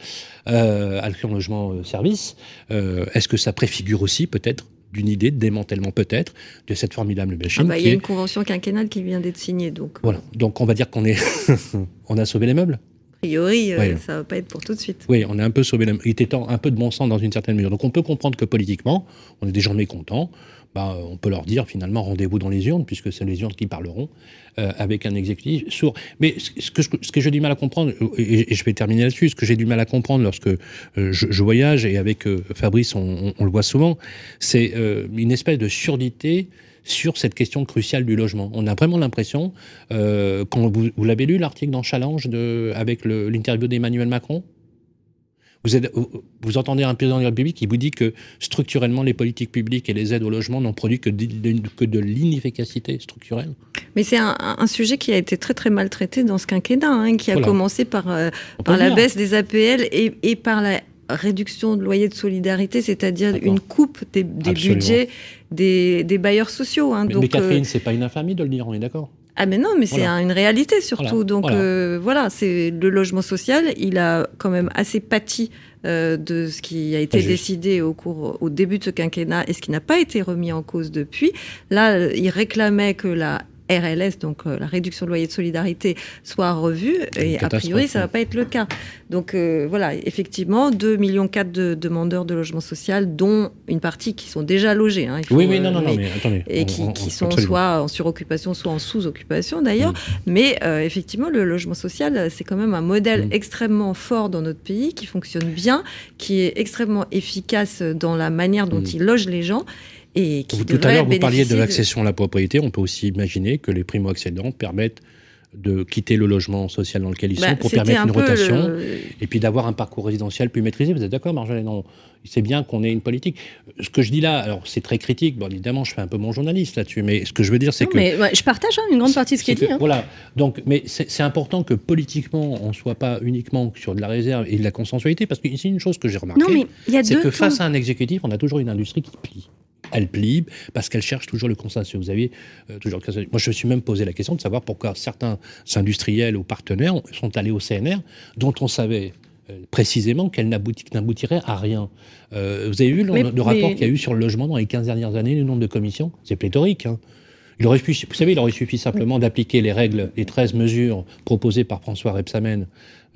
euh, Logement euh, Service, euh, est-ce que ça préfigure aussi peut-être d'une idée de démantèlement peut-être de cette formidable machine. Ah bah, il y a une convention quinquennale qui vient d'être signée, donc. Voilà, donc on va dire qu'on est, on a sauvé les meubles. priori, ça ça va pas être pour tout de suite. Oui, on est un peu sauvé. Il était temps un peu de bon sens dans une certaine mesure. Donc on peut comprendre que politiquement, on est des gens mécontents. Bah, on peut leur dire finalement rendez-vous dans les urnes, puisque c'est les urnes qui parleront, avec un exécutif sourd. Mais ce que, j'ai du mal à comprendre, et, je vais terminer là-dessus, ce que j'ai du mal à comprendre lorsque je, voyage, et avec Fabrice on, le voit souvent, c'est une espèce de surdité sur cette question cruciale du logement. On a vraiment l'impression, euh, quand vous, l'avez lu l'article dans Challenge avec l'interview d'Emmanuel Macron, vous, êtes, vous, entendez un président de la République qui vous dit que structurellement, les politiques publiques et les aides au logement n'ont produit que de, que de l'inefficacité structurelle. Mais c'est un, sujet qui a été très très mal traité dans ce quinquennat, hein, qui a commencé par, euh, par la baisse des APL et, et par la réduction de loyer de solidarité, c'est-à-dire une coupe des, budgets des, bailleurs sociaux. Hein, mais, donc, Catherine, euh, c'est pas une infamie de le dire, on est d'accord? Ah mais non, mais c'est une réalité surtout. Donc euh, voilà, c'est le logement social, il a quand même assez pâti euh, de ce qui a été décidé au cours, au début de ce quinquennat et ce qui n'a pas été remis en cause depuis. Là, il réclamait que la RLS, donc euh, la réduction de loyer de solidarité, soit revue. Et a priori, ça ne va pas être le cas. Donc euh, voilà, effectivement, 2,4 millions de demandeurs de logement social, dont une partie qui sont déjà logés. Hein, oui, oui, non, non, non, mais attendez. Et qui, sont soit en suroccupation, soit en sous-occupation d'ailleurs. Mm. Mais euh, effectivement, le logement social, c'est quand même un modèle mm. extrêmement fort dans notre pays, qui fonctionne bien, qui est extrêmement efficace dans la manière dont mm. il loge les gens tout à l'heure, vous parliez de l'accession à la propriété. On peut aussi imaginer que les primo-accédants permettent de quitter le logement social dans lequel ils bah, sont pour permettre une rotation et puis d'avoir un parcours résidentiel plus maîtrisé. Vous êtes d'accord, Marjolaine C'est bien qu'on ait une politique. Ce que je dis là, alors c'est très critique. Bon, évidemment, je fais un peu mon journaliste là-dessus, mais ce que je veux dire, c'est que. Mais, je partage hein, une grande partie de ce qui est, dit. Hein. Voilà. Donc, mais c'est important que politiquement, on ne soit pas uniquement sur de la réserve et de la consensualité, parce que c'est une chose que j'ai remarqué, c'est que face à un exécutif, on a toujours une industrie qui plie elle plie parce qu'elle cherche toujours le consensus. Vous avez euh, toujours Moi, je me suis même posé la question de savoir pourquoi certains industriels ou partenaires sont allés au CNR, dont on savait euh, précisément qu'elle n'aboutirait à rien. Euh, vous avez vu le, rapport qu'il y a eu sur le logement dans les 15 dernières années, le nombre de commissions? C'est pléthorique. Hein. Il aurait pu, vous savez, il aurait suffi simplement d'appliquer les règles, les 13 mesures proposées par François Rebsamen.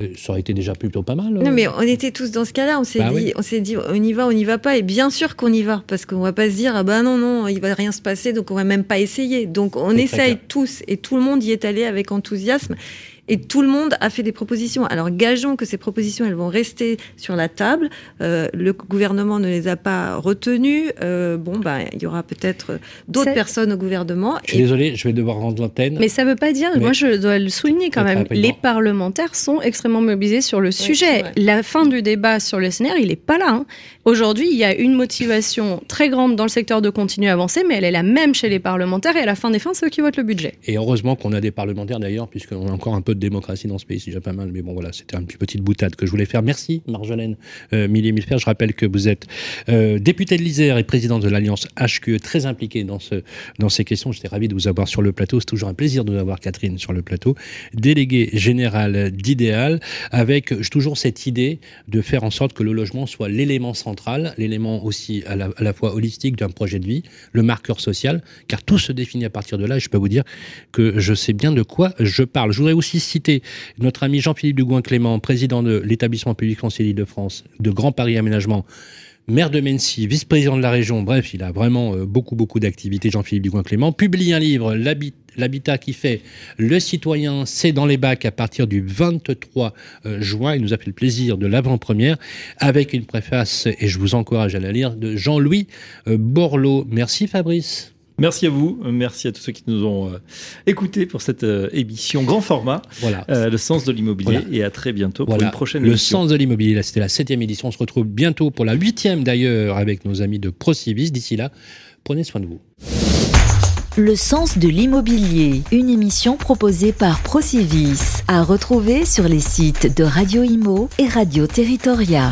Euh, ça aurait été déjà plutôt pas mal. Non, euh. mais on était tous dans ce cas-là. On s'est bah dit, on s'est dit, on y va, on n'y va pas. Et bien sûr qu'on y va, parce qu'on va pas se dire, ah ben non, non, il va rien se passer, donc on va même pas essayer. Donc on essaye tous, et tout le monde y est allé avec enthousiasme. Et tout le monde a fait des propositions. Alors gageons que ces propositions, elles vont rester sur la table. Euh, le gouvernement ne les a pas retenues. Euh, bon, bah, il y aura peut-être d'autres personnes au gouvernement. Je suis désolé, je vais devoir rendre l'antenne. Mais ça ne veut pas dire, moi je dois le souligner quand même, les parlementaires sont extrêmement mobilisés sur le sujet. la fin du débat sur le SNR, il n'est pas là. Hein. Aujourd'hui, il y a une motivation très grande dans le secteur de continuer à avancer, mais elle est la même chez les parlementaires et à la fin des fins, c'est eux qui votent le budget. Et heureusement qu'on a des parlementaires d'ailleurs, puisqu'on a encore un peu démocratie dans ce pays, c'est déjà pas mal. Mais bon, voilà, c'était une petite boutade que je voulais faire. Merci, Marjolaine euh, millier Je rappelle que vous êtes euh, député de l'Isère et président de l'Alliance HQE, très impliqué dans, ce, dans ces questions. J'étais ravi de vous avoir sur le plateau. C'est toujours un plaisir de vous avoir, Catherine, sur le plateau. Délégué général d'Idéal, avec toujours cette idée de faire en sorte que le logement soit l'élément central l'élément aussi à la, fois holistique d'un projet de vie, le marqueur social, car tout se définit à partir de là. Et je peux vous dire que je sais bien de quoi je parle. Je voudrais aussi citer notre ami Jean-Philippe Dugouin-Clément, président de l'établissement public conseiller de France, de Grand Paris Aménagement, maire de Mency, vice-président de la région, bref, il a vraiment euh, beaucoup, beaucoup d'activités, Jean-Philippe Dugouin-Clément, publie un livre, L'habitat qui fait le citoyen, c'est dans les bacs à partir du 23 euh, juin. Il nous a fait le plaisir de l'avant-première avec une préface, et je vous encourage à la lire, de Jean-Louis euh, Borloo. Merci Fabrice. Merci à vous, merci à tous ceux qui nous ont écoutés pour cette émission grand format, voilà. le sens de l'immobilier, et à très bientôt pour une prochaine le émission. Le sens de l'immobilier, c'était la septième édition, on se retrouve bientôt pour la huitième d'ailleurs avec nos amis de Procivis. D'ici là, prenez soin de vous. Le sens de l'immobilier, une émission proposée par Procivis, à retrouver sur les sites de Radio Imo et Radio Territoria.